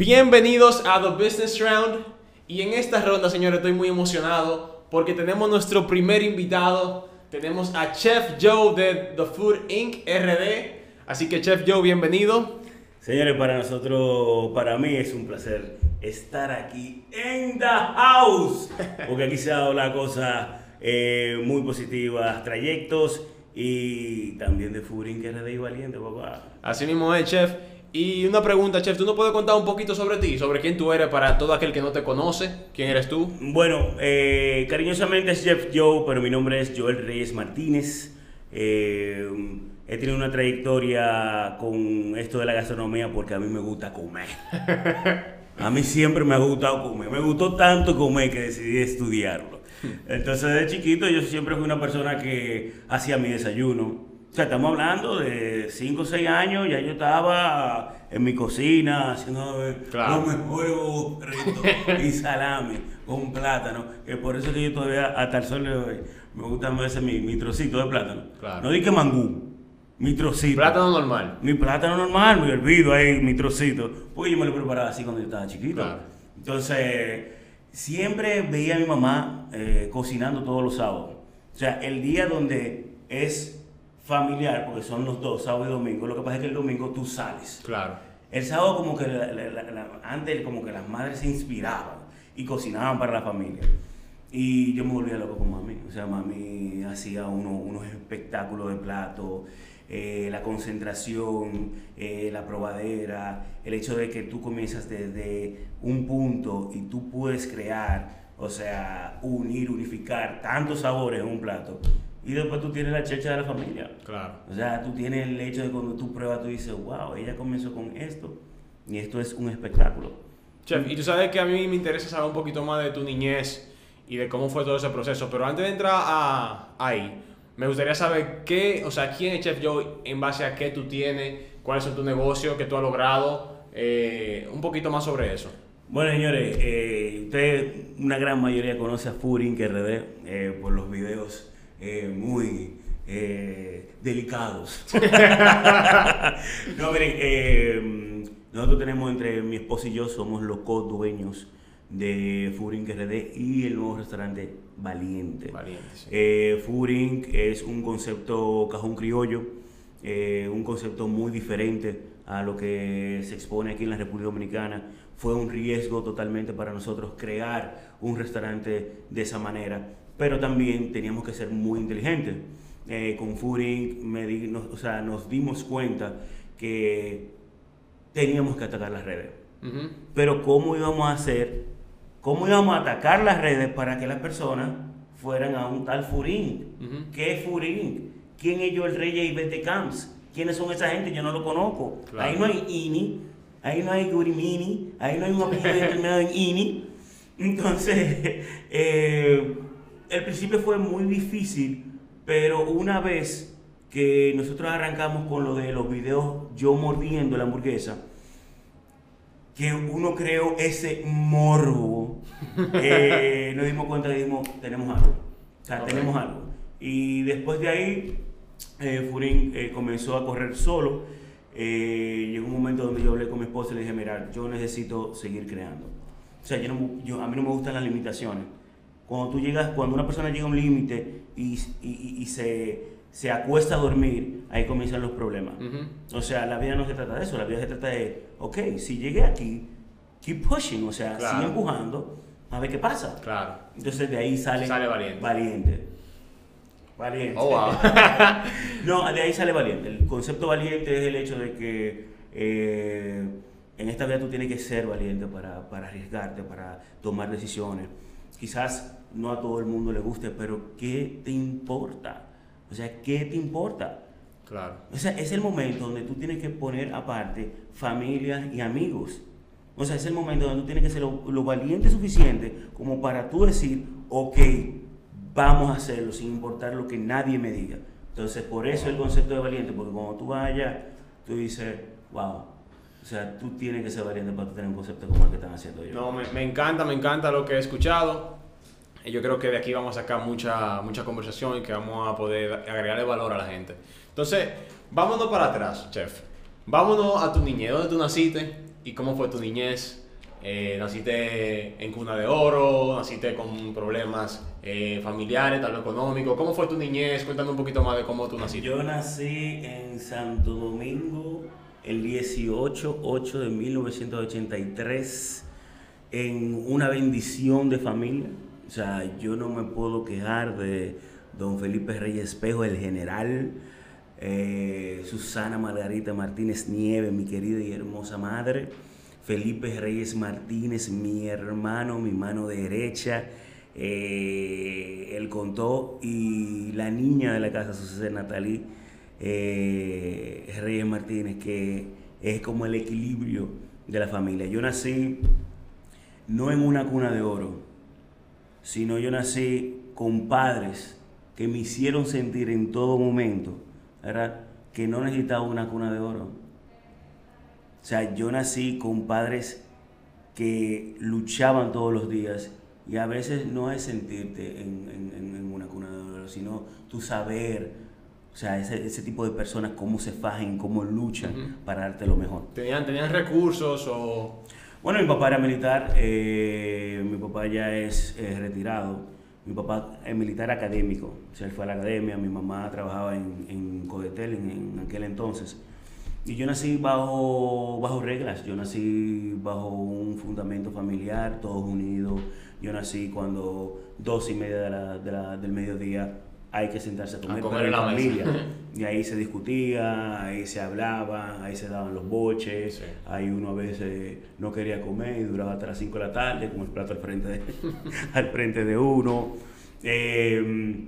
Bienvenidos a The Business Round. Y en esta ronda, señores, estoy muy emocionado porque tenemos nuestro primer invitado. Tenemos a Chef Joe de The Food Inc. RD. Así que, Chef Joe, bienvenido. Señores, para nosotros, para mí es un placer estar aquí en The House. Porque aquí se ha dado la cosa eh, muy positiva, trayectos y también de Food Inc. RD y Valiente, papá. Así mismo es, Chef. Y una pregunta, Chef, ¿tú nos puedes contar un poquito sobre ti? Sobre quién tú eres para todo aquel que no te conoce. ¿Quién eres tú? Bueno, eh, cariñosamente es Chef Joe, pero mi nombre es Joel Reyes Martínez. Eh, he tenido una trayectoria con esto de la gastronomía porque a mí me gusta comer. A mí siempre me ha gustado comer. Me gustó tanto comer que decidí estudiarlo. Entonces, de chiquito yo siempre fui una persona que hacía mi desayuno. O sea, estamos hablando de 5 o 6 años, ya yo estaba en mi cocina haciendo Claro. los mejores burritos y salami con plátano. Que por eso que yo todavía hasta el sol de hoy me gusta más ese mi, mi trocito de plátano. Claro. No di que mangú, mi trocito. Plátano normal. Mi plátano normal, mi hervido ahí, mi trocito. Porque yo me lo preparaba así cuando yo estaba chiquito. Claro. Entonces, siempre veía a mi mamá eh, cocinando todos los sábados. O sea, el día donde es familiar, porque son los dos, sábado y domingo, lo que pasa es que el domingo tú sales. Claro. El sábado como que la- la- la- la- antes como que las madres se inspiraban y cocinaban para la familia. Y yo me volvía loco con mami. O sea, mami hacía uno- unos espectáculos de plato, eh, la concentración, eh, la probadera, el hecho de que tú comienzas desde un punto y tú puedes crear, o sea, unir, unificar tantos sabores en un plato. Y después tú tienes la checha de la familia. Claro. O sea, tú tienes el hecho de cuando tú pruebas, tú dices, wow, ella comenzó con esto y esto es un espectáculo. Chef, y tú sabes que a mí me interesa saber un poquito más de tu niñez y de cómo fue todo ese proceso, pero antes de entrar a ahí, me gustaría saber qué, o sea, quién es Chef Joe, en base a qué tú tienes, cuáles son tus negocios, qué tú has logrado, eh, un poquito más sobre eso. Bueno, señores, eh, ustedes, una gran mayoría conoce a Furin que RD eh, por los videos eh, muy eh, delicados. no, miren, eh, nosotros tenemos entre mi esposa y yo, somos los co-dueños de Furin RD y el nuevo restaurante Valiente. Valiente, sí. Eh, Inc. es un concepto cajón criollo, eh, un concepto muy diferente a lo que se expone aquí en la República Dominicana. Fue un riesgo totalmente para nosotros crear un restaurante de esa manera, pero también teníamos que ser muy inteligentes. Eh, con Inc. me di- nos, o sea, nos dimos cuenta que teníamos que atacar las redes. Ujú. Pero ¿cómo íbamos a hacer? ¿Cómo íbamos a atacar las redes para que las personas fueran a un tal Furín? Ujú. ¿Qué es Furín? ¿Quién es Joel Reyes y Bete Camps? ¿Quiénes son esa gente? Yo no lo conozco. Claro. Ahí no hay INI, ahí no hay Gurimini, ahí no hay un apellido determinado en INI. Entonces, eh, el principio fue muy difícil, pero una vez que nosotros arrancamos con lo de los videos yo mordiendo la hamburguesa, que uno creó ese morbo, eh, nos dimos cuenta que dijimos, tenemos algo. O sea, tenemos algo. Y después de ahí, eh, Furín eh, comenzó a correr solo. Eh, llegó un momento donde yo hablé con mi esposa y le dije, mira, yo necesito seguir creando. O sea, yo no- yo- a mí no me gustan las limitaciones. Cuando tú llegas, cuando una persona llega a un límite y, y- se, se acuesta a dormir, ahí comienzan los problemas. O sea, la vida no se trata de eso, la vida se trata de, ok, si llegué aquí, keep pushing, o sea, Claro. sigue empujando, a ver qué pasa. Claro. Entonces de ahí sale, Sale Valiente. Valiente. Valiente. Oh, wow. no, de ahí sale valiente. El concepto valiente es el hecho de que eh, en esta vida tú tienes que ser valiente para, para arriesgarte, para tomar decisiones. Quizás no a todo el mundo le guste, pero ¿qué te importa? O sea, ¿qué te importa? claro. O sea, es el momento donde tú tienes que poner aparte familia y amigos. O sea, es el momento donde tú tienes que ser lo, lo valiente suficiente como para tú decir, ok, vamos a hacerlo sin importar lo que nadie me diga. Entonces, por eso el concepto de valiente, porque cuando tú vas allá, tú dices, wow. O sea, tú tienes que ser valiente para tener un concepto como el que están haciendo ellos. No, me, me encanta, me encanta lo que he escuchado. Yo creo que de aquí vamos a sacar mucha, mucha conversación y que vamos a poder agregarle valor a la gente. Entonces, vámonos para atrás, chef. Vámonos a tu niñez, ¿dónde tú naciste? ¿Y cómo fue tu niñez? Eh, ¿Naciste en cuna de oro? ¿Naciste con problemas eh, familiares, tal vez económicos? ¿Cómo fue tu niñez? Cuéntame un poquito más de cómo tú naciste. Yo nací en Santo Domingo el 18 8 de 1983 en una bendición de familia. O sea, yo no me puedo quejar de don Felipe Reyes Espejo, el general, eh, Susana Margarita Martínez Nieve, mi querida y hermosa madre, Felipe Reyes Martínez, mi hermano, mi mano derecha, eh, él contó, y la niña de la casa, Susana Natalí eh, Reyes Martínez, que es como el equilibrio de la familia. Yo nací no en una cuna de oro, sino yo nací con padres que me hicieron sentir en todo momento ¿verdad? que no necesitaba una cuna de oro. O sea, yo nací con padres que luchaban todos los días y a veces no es sentirte en, una cuna de oro, sino tu saber, o sea, ese, tipo de personas, cómo se fajen, cómo luchan para darte lo mejor. ¿Tenían, ¿Tenían recursos o...? Bueno, mi papá era militar, eh, mi papá ya es eh, retirado. Mi papá es militar académico, o fue a la academia, mi mamá trabajaba en, en Codetel en, aquel entonces. Y yo nací bajo, bajo reglas, yo nací bajo un fundamento familiar, todos unidos. Yo nací cuando dos y media del mediodía hay que sentarse a comer, con la familia. Y ahí se discutía, ahí se hablaba, ahí se daban los boches, ahí uno a veces no quería comer y duraba hasta las 5 de la tarde con el plato al frente de, al frente de uno. Em,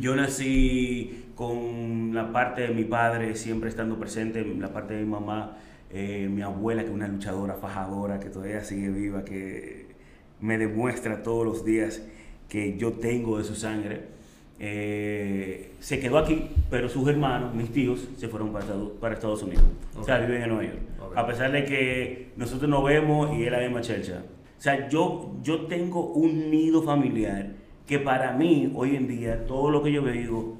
yo nací con la parte de mi padre siempre estando presente, la parte de mi mamá, eh, mi abuela que es una luchadora, fajadora, que todavía sigue viva, que me demuestra todos los días que yo tengo de su sangre. Eh, se quedó aquí, pero sus hermanos, mis tíos, se fueron para, Estados Unidos. O sea, viven en Nueva York. A pesar de que nosotros nos vemos y él la misma chelcha. O sea, yo, yo tengo un nido familiar que para mí, hoy en día, todo lo que yo veo, digo,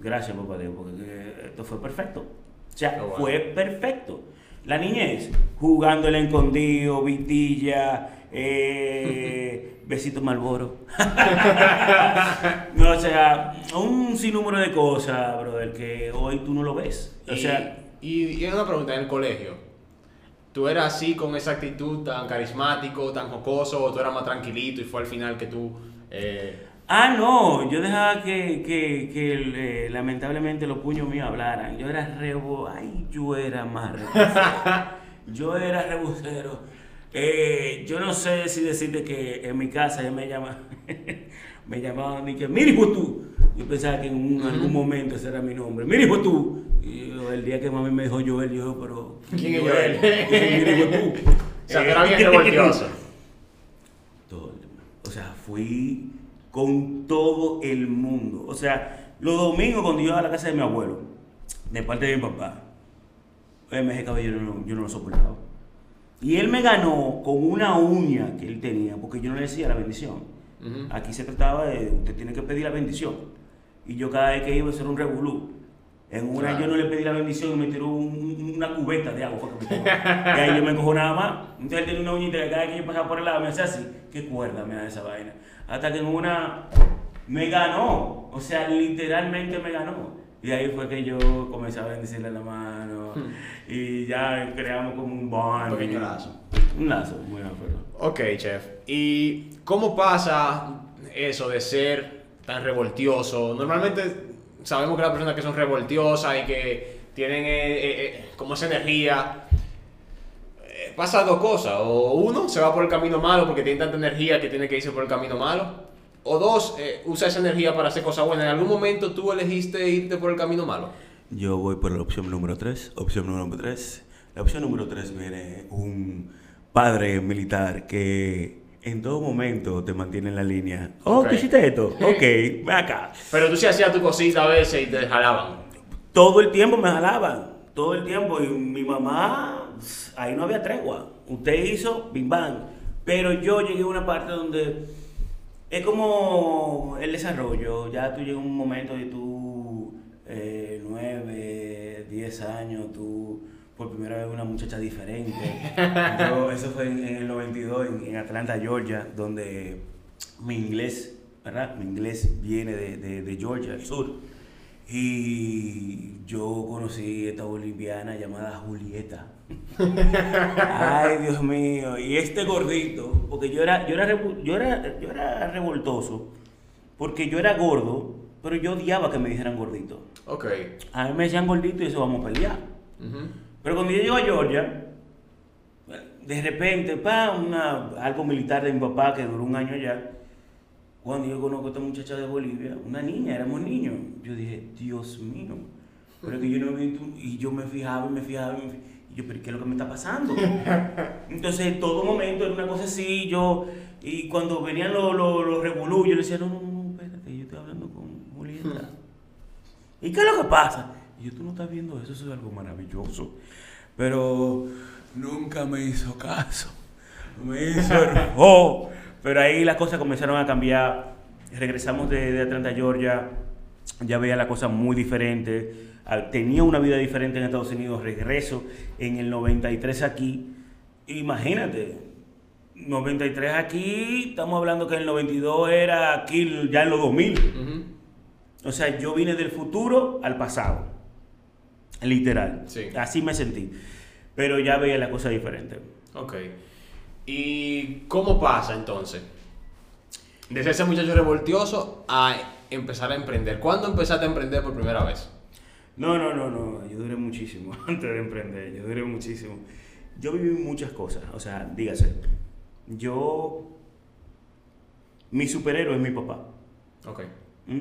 gracias, papá Dios, porque esto fue perfecto. O sea, oh, fue perfecto. La niñez, jugando el escondido, vitilla, eh, besito Malboro. no, o sea, un sinnúmero de cosas, brother, que hoy tú no lo ves. O y, sea, y, una pregunta en el colegio. ¿Tú eras así con esa actitud tan carismático, tan jocoso, o tú eras más tranquilito y fue al final que tú... Eh... Ah, no, yo dejaba que, que, que eh, lamentablemente los puños míos hablaran. Yo era rebo, ay, yo era más yo era rebusero. Eh, yo no sé si decirte que en mi casa me llama, me llamaban y que, mira hijo tú. Yo pensaba que en algún momento ese era mi nombre. Mira hijo tú. Y el día que mami me dijo Joel, yo, pero. ¿Quién es Joel? Mira hijo tú. O sea, era bien revoltoso. Todo. O sea, fui con todo el mundo. O sea, los domingos cuando yo iba a la casa de mi abuelo, de parte de mi papá, mes de cabello yo no lo soportaba. Y él me ganó con una uña que él tenía, porque yo no le decía la bendición. Aquí se trataba de, usted tiene que pedir la bendición. Y yo cada vez que iba a hacer un revolú, en una yo no le pedí la bendición y me tiró una cubeta de agua. y ahí yo me cojo nada más. Entonces él tenía una uñita que cada vez que yo pasaba por el lado me hacía así. ¿Qué cuerda me da esa vaina? Hasta que en una me ganó. O sea, literalmente me ganó. Y ahí fue que yo comencé a bendecirle la mano. Hmm. Y ya creamos como un bond. Un pequeño lazo. Un lazo, muy acuerdo. Ok, chef. ¿Y cómo pasa eso de ser tan revoltioso? Normalmente sabemos que las personas que son revoltiosas y que tienen eh, eh, eh, como esa energía. pasa dos cosas. O uno se va por el camino malo porque tiene tanta energía que tiene que irse por el camino malo o dos, eh, usa esa energía para hacer cosas buenas. ¿En algún momento tú elegiste irte por el camino malo? Yo voy por la opción número 3. Opción número 3. La opción número 3 viene un padre militar que en todo momento te mantiene en la línea. Oh, ¿qué hiciste esto? Ok, ve acá. Pero tú sí hacías tu cosita a veces y te jalaban. Todo el tiempo me jalaban. Todo el tiempo. Y mi mamá, ahí no había tregua. Usted hizo, bim bang. Pero yo llegué a una parte donde es como el desarrollo, ya tú llegas a un momento de tú, eh, nueve, diez años, tú por primera vez una muchacha diferente. Yo, eso fue en, en el 92 en, en Atlanta, Georgia, donde mi inglés, ¿verdad? Mi inglés viene de, de, de Georgia, del sur. Y yo conocí esta boliviana llamada Julieta. Ay, Dios mío. Y este gordito, porque yo era, yo era, yo era, yo era revoltoso, porque yo era gordo, pero yo odiaba que me dijeran gordito. Ok. A mí me decían gordito y eso vamos a pelear. Pero cuando yo llego a Georgia, de repente, pa, una, algo militar de mi papá que duró un año allá, cuando yo conozco a esta muchacha de Bolivia, una niña, éramos niños, yo dije, Dios mío, pero que yo no he visto, y yo me fijaba y me fijaba y me fijaba, yo, pero ¿qué es lo que me está pasando? Entonces, en todo momento era una cosa así, yo, y cuando venían los, los, los revolú, yo le decía, no, no, no, no, espérate, yo estoy hablando con Julieta. ¿Y qué es lo que pasa? Y yo, tú no estás viendo eso, eso es algo maravilloso. Pero nunca me hizo caso. Me hizo oh. Pero ahí las cosas comenzaron a cambiar. Regresamos de, de Atlanta, Georgia. Ya veía la cosa muy diferente. Tenía una vida diferente en Estados Unidos. Regreso en el 93 aquí. Imagínate. 93 aquí, estamos hablando que el 92 era aquí ya en los 2000. Ujú. O sea, yo vine del futuro al pasado. Literal. Sí. Así me sentí. Pero ya veía la cosa diferente. Ok. ¿Y cómo pasa entonces? De ser ese muchacho revoltioso a empezar a emprender. ¿Cuándo empezaste a emprender por primera vez? No, no, no, no. Yo duré muchísimo antes de emprender. Yo duré muchísimo. Yo viví muchas cosas. O sea, dígase. Yo. Mi superhéroe es mi papá. Ok. ¿Mm?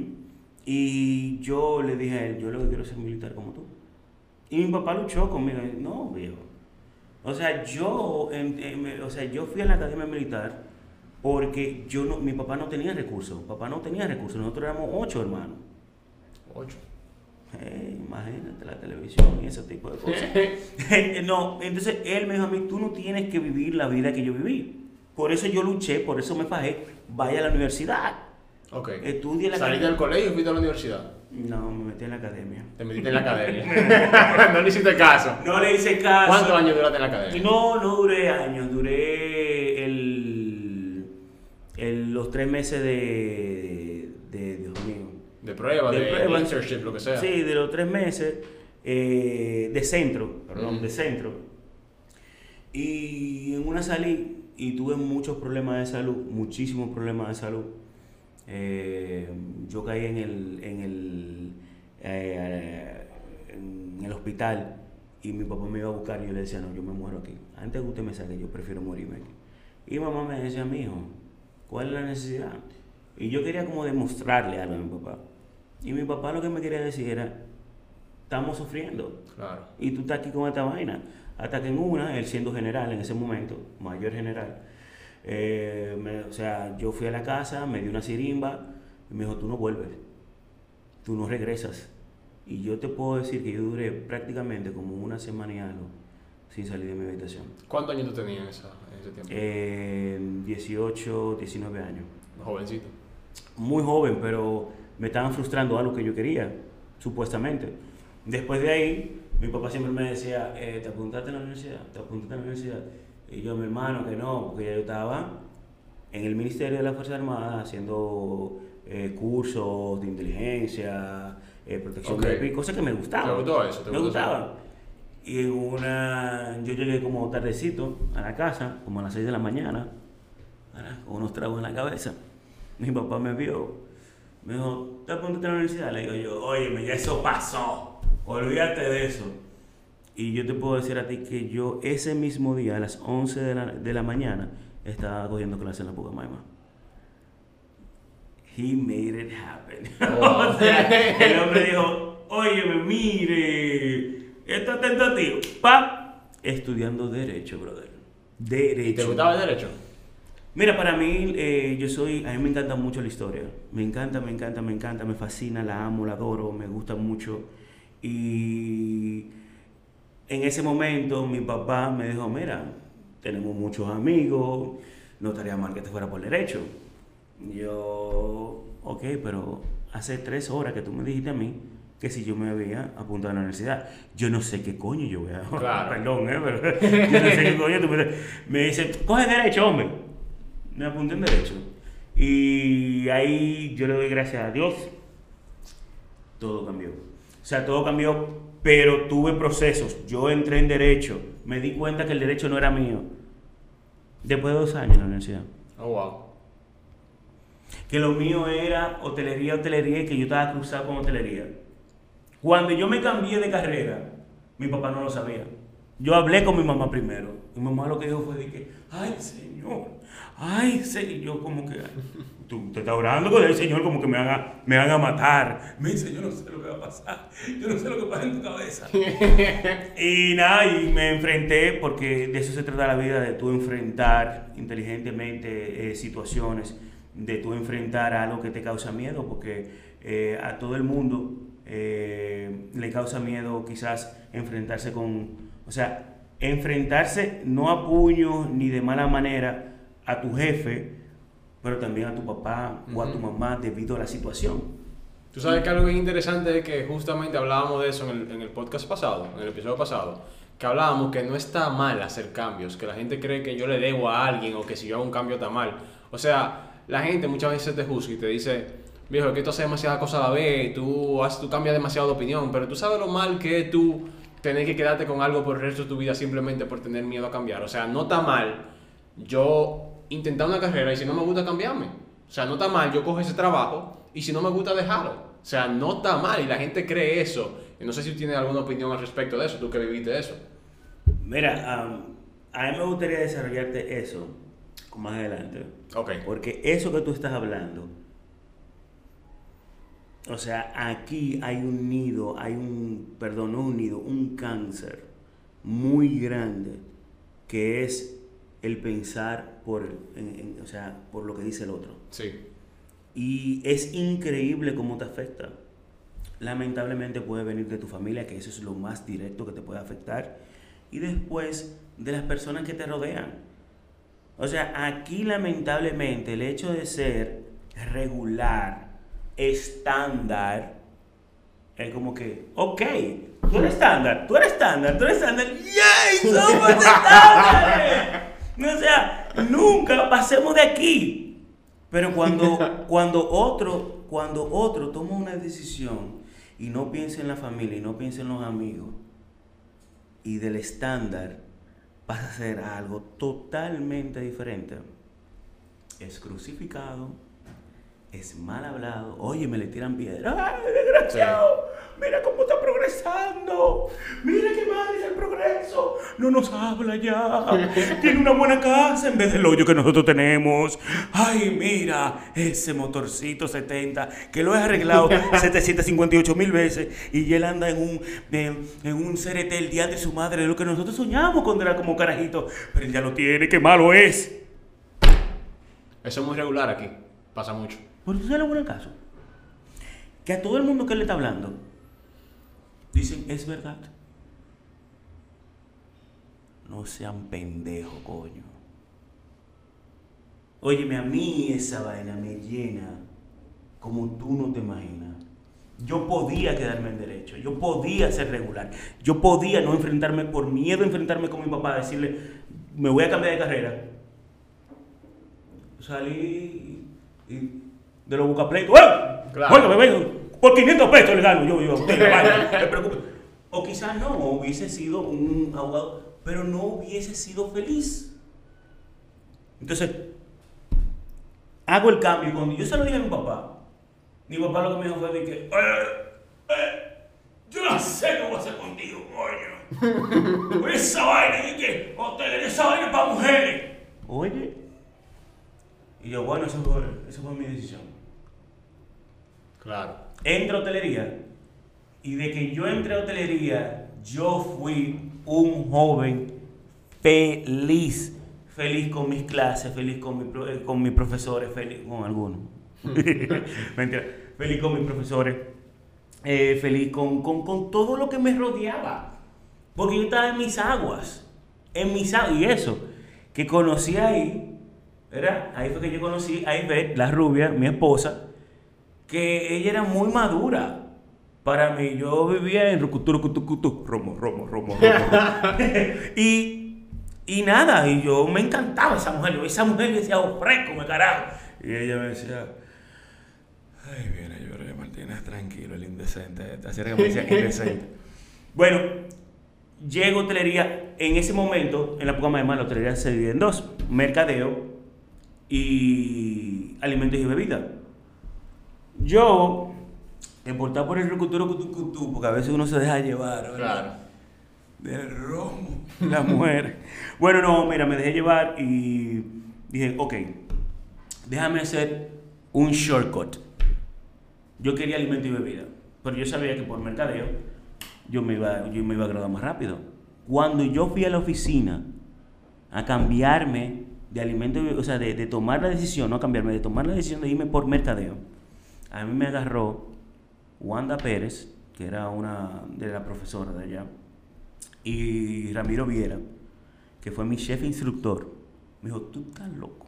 Y yo le dije a él, yo lo que quiero es ser militar como tú. Y mi papá luchó conmigo. Y, No, viejo. O sea, yo, en- en- me- o sea, yo fui a la academia militar porque yo no, mi papá no tenía recursos. Papá no tenía recursos. Nosotros éramos ocho hermanos. Ocho. Eh, imagínate la televisión y ese tipo de cosas. no, entonces él me dijo a mí, tú no tienes que vivir la vida que yo viví. Por eso yo luché, por eso me fajé. Vaya a la universidad. Ok. Estudie la ¿Saliste del colegio y fuiste a la universidad? No, me metí en la academia. Te metiste en la academia. no le hiciste caso. No le hice caso. ¿Cuántos años duraste en la academia? No, no duré años, duré el, el- los tres meses de. De prueba, de, De prueba. internship, lo que sea. Sí, de los tres meses eh, de centro, perdón, Mm. de centro. Y en una salí y tuve muchos problemas de salud, muchísimos problemas de salud. Eh, yo caí en el, en el, eh, en el hospital y mi papá me iba a buscar y yo le decía, no, yo me muero aquí. Antes que usted me saque, yo prefiero morirme aquí. Y mamá me decía, mi hijo, ¿cuál es la necesidad? Y yo quería como demostrarle algo a mi papá. Y mi papá lo que me quería decir era, estamos sufriendo. Claro. Y tú estás aquí con esta vaina. Hasta que en una, él siendo general en ese momento, mayor general, eh, me- o sea, yo fui a la casa, me dio una sirimba y me dijo, tú no vuelves, tú no regresas. Y yo te puedo decir que yo duré prácticamente como una semana y algo sin salir de mi habitación. ¿Cuántos años tú tenías en, esa- en ese tiempo? Eh, 18, 19 años. Jovencito. muy joven, pero me estaban frustrando algo que yo quería, supuestamente. Después de ahí, mi papá siempre me decía, eh, ¿te apuntaste a la universidad? ¿Te apuntaste a la universidad? Y yo, mi hermano, que no, porque ya yo estaba en el Ministerio de la Fuerza Armada haciendo eh, cursos de inteligencia, eh, protección Ok. de cosas que me gustaban. ¿Te gustó eso? ¿Te me gustó eso? gustaba. Y una, yo llegué como tardecito a la casa, como a las 6 de la mañana, con unos tragos en la cabeza. Mi papá me vio, me dijo, ¿te apuntaste a la universidad? Le digo yo, oye, ya eso pasó, olvídate de eso. Y yo te puedo decir a ti que yo ese mismo día, a las 11 de la, de la mañana, estaba cogiendo clases en la Pucamaima. He made it happen. Oh. o sea, el hombre dijo, óyeme, mire, esto es tentativo. Pa, estudiando Derecho, brother. Derecho. ¿Y te gustaba el derecho? Mira, para mí, eh, yo soy, a mí me encanta mucho la historia. Me encanta, me encanta, me encanta, me fascina, la amo, la adoro, me gusta mucho. Y en ese momento mi papá me dijo, mira, tenemos muchos amigos, no estaría mal que te fuera por derecho. Yo, ok, pero hace tres horas que tú me dijiste a mí que si yo me había apuntado a la universidad. Yo no sé qué coño yo voy a... Claro. Perdón, ¿eh? Pero yo no sé qué coño tú me... Me dice, coge derecho, hombre. Me apunté en derecho. Y ahí yo le doy gracias a Dios. Todo cambió. O sea, todo cambió, pero tuve procesos. Yo entré en derecho. Me di cuenta que el derecho no era mío. Después de dos años en la universidad. Oh, wow. Que lo mío era hotelería, hotelería y que yo estaba cruzado con hotelería. Cuando yo me cambié de carrera, mi papá no lo sabía. Yo hablé con mi mamá primero. Mi mamá lo que dijo fue de que, ay, señor, ay, señor. Yo como que, tú te estás orando con el señor como que me van a, me van a matar. Me dice, yo no sé lo que va a pasar. Yo no sé lo que pasa en tu cabeza. y nada, y me enfrenté, porque de eso se trata la vida, de tú enfrentar inteligentemente eh, situaciones, de tú enfrentar algo que te causa miedo, porque eh, a todo el mundo eh, le causa miedo quizás enfrentarse con, o sea, enfrentarse no a puño ni de mala manera a tu jefe, pero también a tu papá o a tu mamá debido a la situación. Tú sabes que algo bien interesante es que justamente hablábamos de eso en el, en el podcast pasado, en el episodio pasado, que hablábamos que no está mal hacer cambios, que la gente cree que yo le debo a alguien o que si yo hago un cambio está mal. O sea, la gente muchas veces te juzga y te dice, viejo, que tú haces demasiadas cosas a la vez, tú, haces, tú cambias demasiado de opinión, pero tú sabes lo mal que es tú tener que quedarte con algo por el resto de tu vida simplemente por tener miedo a cambiar. O sea, no está mal yo intentar una carrera y si no me gusta cambiarme. O sea, no está mal yo cojo ese trabajo y si no me gusta dejarlo. O sea, no está mal y la gente cree eso. Y no sé si tienes alguna opinión al respecto de eso, tú que viviste eso. Mira, am, a mí me gustaría desarrollarte eso más adelante. Ok. Porque eso que tú estás hablando, o sea, aquí hay un nido, hay un, perdón, no un nido, un cáncer muy grande que es el pensar por, en- en- o sea, por lo que dice el otro. Sí. Y es increíble cómo te afecta. Lamentablemente puede venir de tu familia, que eso es lo más directo que te puede afectar. Y después de las personas que te rodean. O sea, aquí lamentablemente el hecho de ser regular, estándar, es como que, ok, tú eres estándar, tú eres estándar, tú eres estándar, ¡yay! ¡Somos estándares! O sea, nunca pasemos de aquí. Pero cuando, cuando otro, cuando otro toma una decisión y no piensa en la familia y no piensa en los amigos y del estándar pasa a ser algo totalmente diferente, es crucificado, es mal hablado, oye, me le tiran piedra, ¡ay, desgraciado! Mira cómo está progresando, mira qué mal es el progreso, no nos habla ya, tiene una buena casa en vez del hoyo que nosotros tenemos, ay, mira, ese motorcito 70 que lo he arreglado 758 mil veces y él anda en un, en, en un CRT el día de su madre, de lo que nosotros soñamos cuando era como carajito, pero él ya lo tiene, qué malo es. Eso es muy regular aquí. Pasa mucho. Pero tú sabes lo bueno del caso. Que a todo el mundo que él le está hablando, dicen, es verdad. No sean pendejos, coño. Óyeme, a mí esa vaina me llena como tú no te imaginas. Yo podía quedarme en derecho, yo podía ser regular, yo podía no enfrentarme por miedo a enfrentarme con mi papá, decirle, me voy a cambiar de carrera. Salí y, de los bucapleitos, ¡eh! Claro. Me vengo, por 500 pesos le gano yo, yo, a usted, vaya, no se preocupe. O quizás no, hubiese sido un abogado, pero no hubiese sido feliz. Entonces, hago el cambio. Cuando yo se lo dije a mi papá, mi papá lo que me dijo fue de que, "Eh, eh, yo no sé qué voy a hacer contigo, coño. Esa vaina, y que hotelería, esa vaina para mujeres. Oye. Y yo, bueno, eso fue, eso fue mi decisión. Claro. Entro a hotelería. Y de que yo entré a hotelería, yo fui un joven feliz. Feliz con mis clases, feliz con, mi eh, con mis profesores, feliz con algunos. Mentira. Feliz con mis profesores. eh, feliz con, con, con todo lo que me rodeaba. Porque yo estaba en mis aguas. En mis aguas. Y eso, que conocí ahí, ¿verdad? Ahí fue que yo conocí a Ivette, la rubia, mi esposa, que ella era muy madura. Para mí, yo vivía en Rucuturucutucutu, romo, romo, romo, romo. y, y nada, y yo me encantaba esa mujer. Esa mujer me decía, oh, fresco, me carajo. Y ella me decía, ay, viene Jorge Martínez, tranquilo, el indecente. Así era que me decía indecente. Bueno, llego a hotelería. En ese momento, en la época más la hotelería se divide en dos: mercadeo y alimentos y bebidas. Yo, importado por el recuturo, porque a veces uno se deja llevar, ¿verdad? Del romo, la mujer. bueno, no, mira, me dejé llevar y dije, ok, déjame hacer un shortcut. Yo quería alimento y bebida, pero yo sabía que por mercadeo yo me iba, yo me iba a graduar más rápido. Cuando yo fui a la oficina a cambiarme de alimento, o sea, de, de tomar la decisión, no cambiarme, de tomar la decisión de irme por mercadeo, a mí me agarró Wanda Pérez, que era una de las profesoras de allá, y Ramiro Viera, que fue mi chef instructor. Me dijo, tú estás loco.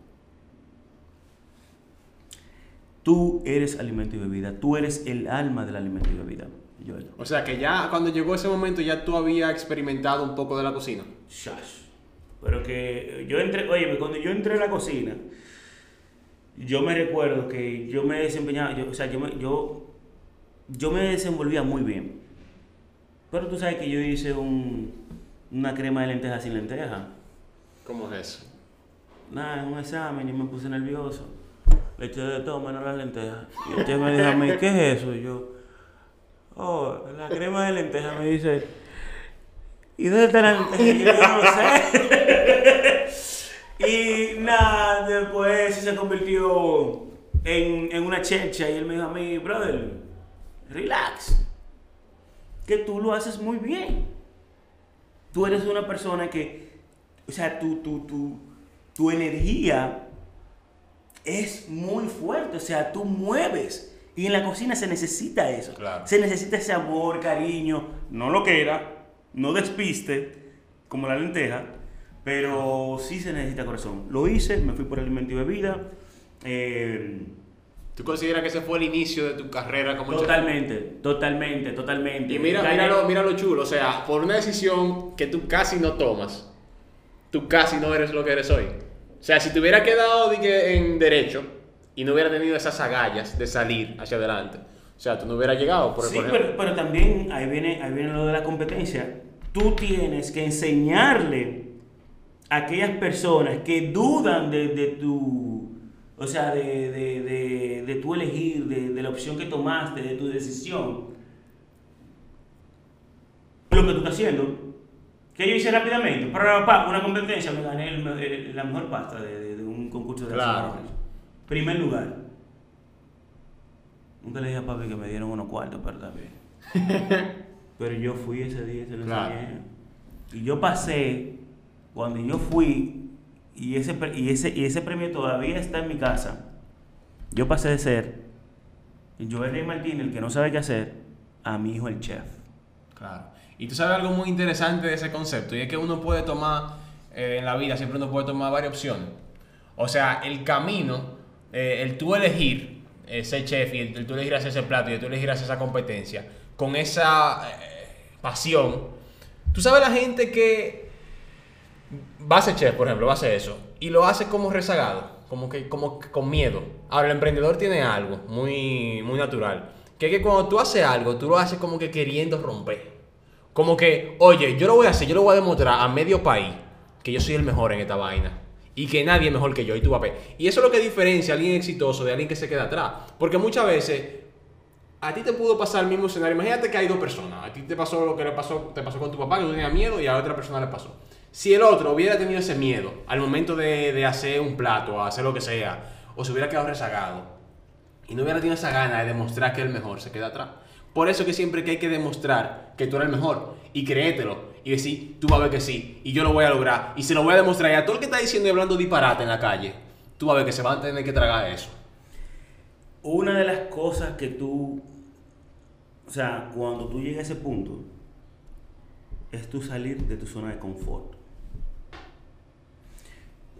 Tú eres alimento y bebida, tú eres el alma del alimento y bebida. O sea que ya cuando llegó ese momento ya tú habías experimentado un poco de la cocina. Shush. Pero que yo entré, oye, cuando yo entré a la cocina, yo me recuerdo que yo me desempeñaba, o sea, yo me, yo, yo me desenvolvía muy bien. Pero tú sabes que yo hice un, una crema de lentejas sin lentejas. ¿Cómo es eso? Nada, en un examen yo me puse nervioso. Le eché de todo menos las lentejas. Y usted me dijo a mí, ¿qué es eso? Y yo, oh, la crema de lentejas. Me dice, ¿y dónde está la lenteja? Y yo no sé. y nada, después se convirtió en, en una checha y él me dijo a mí, brother, relax. Que tú lo haces muy bien. Tú eres una persona que, o sea, tu, tu, tu, tu energía es muy fuerte. O sea, tú mueves. Y en la cocina se necesita eso. Se necesita ese amor, cariño. No lo que era, no despiste, como la lenteja, pero sí se necesita corazón. Lo hice, me fui por alimento y bebida. Eh, ¿Tú consideras que ese fue el inicio de tu carrera como Totalmente, totalmente, totalmente. Y mira, mira, lo, chulo, o sea, por una decisión que tú casi no tomas, tú casi no eres lo que eres hoy. O sea, si te hubiera quedado en derecho y no hubiera tenido esas agallas de salir hacia adelante, o sea, tú no hubieras llegado, por, sí, pero, pero, también ahí viene, ahí viene lo de la competencia. Tú tienes que enseñarle aquellas personas que dudan de, de tu, o sea, de, de, de, de tu elegir, de, la opción que tomaste, de tu decisión, lo que tú estás haciendo. Que yo hice rápidamente, para una competencia me gané la mejor pasta de, un concurso de claro. Primer lugar. Nunca le dije a papi que me dieron unos cuartos, pero también. pero yo fui ese día, se lo claro. Y yo pasé, cuando yo fui, y ese, y, ese, y ese premio todavía está en mi casa, yo pasé de ser Joel Rey Martínez, el que no sabe qué hacer, a mi hijo el chef. Claro. Y tú sabes algo muy interesante de ese concepto, y es que uno puede tomar, eh, en la vida siempre uno puede tomar varias opciones. O sea, el camino, eh, el tú elegir ese chef y el, tú elegir hacer ese plato y el tú elegir hacer esa competencia con esa eh, pasión. Tú sabes la gente que va a ser chef, por ejemplo, va a eso y lo hace como rezagado, como que como con miedo. Ahora el emprendedor tiene algo muy muy natural, que es que cuando tú haces algo, tú lo haces como que queriendo romper. Como que, oye, yo lo voy a hacer, yo lo voy a demostrar a medio país que yo soy el mejor en esta vaina y que nadie es mejor que yo y tú papel. Y eso es lo que diferencia a alguien exitoso de alguien que se queda atrás. Porque muchas veces a ti te pudo pasar el mismo escenario. Imagínate que hay dos personas. A ti te pasó lo que le pasó, te pasó con tu papá, que tú tenías miedo, y a otra persona le pasó. Si el otro hubiera tenido ese miedo al momento de, de hacer un plato, hacer lo que sea, o se hubiera quedado rezagado, y no hubiera tenido esa gana de demostrar que es el mejor, se queda atrás. Por eso que siempre que hay que demostrar que tú eres el mejor y créetelo y decir, tú vas a ver que sí, y yo lo voy a lograr, y se lo voy a demostrar. Y a todo el que está diciendo y hablando disparate en la calle, tú vas a ver que se van a tener que tragar eso. Una de las cosas que tú, o sea, cuando tú llegas a ese punto, es tú salir de tu zona de confort.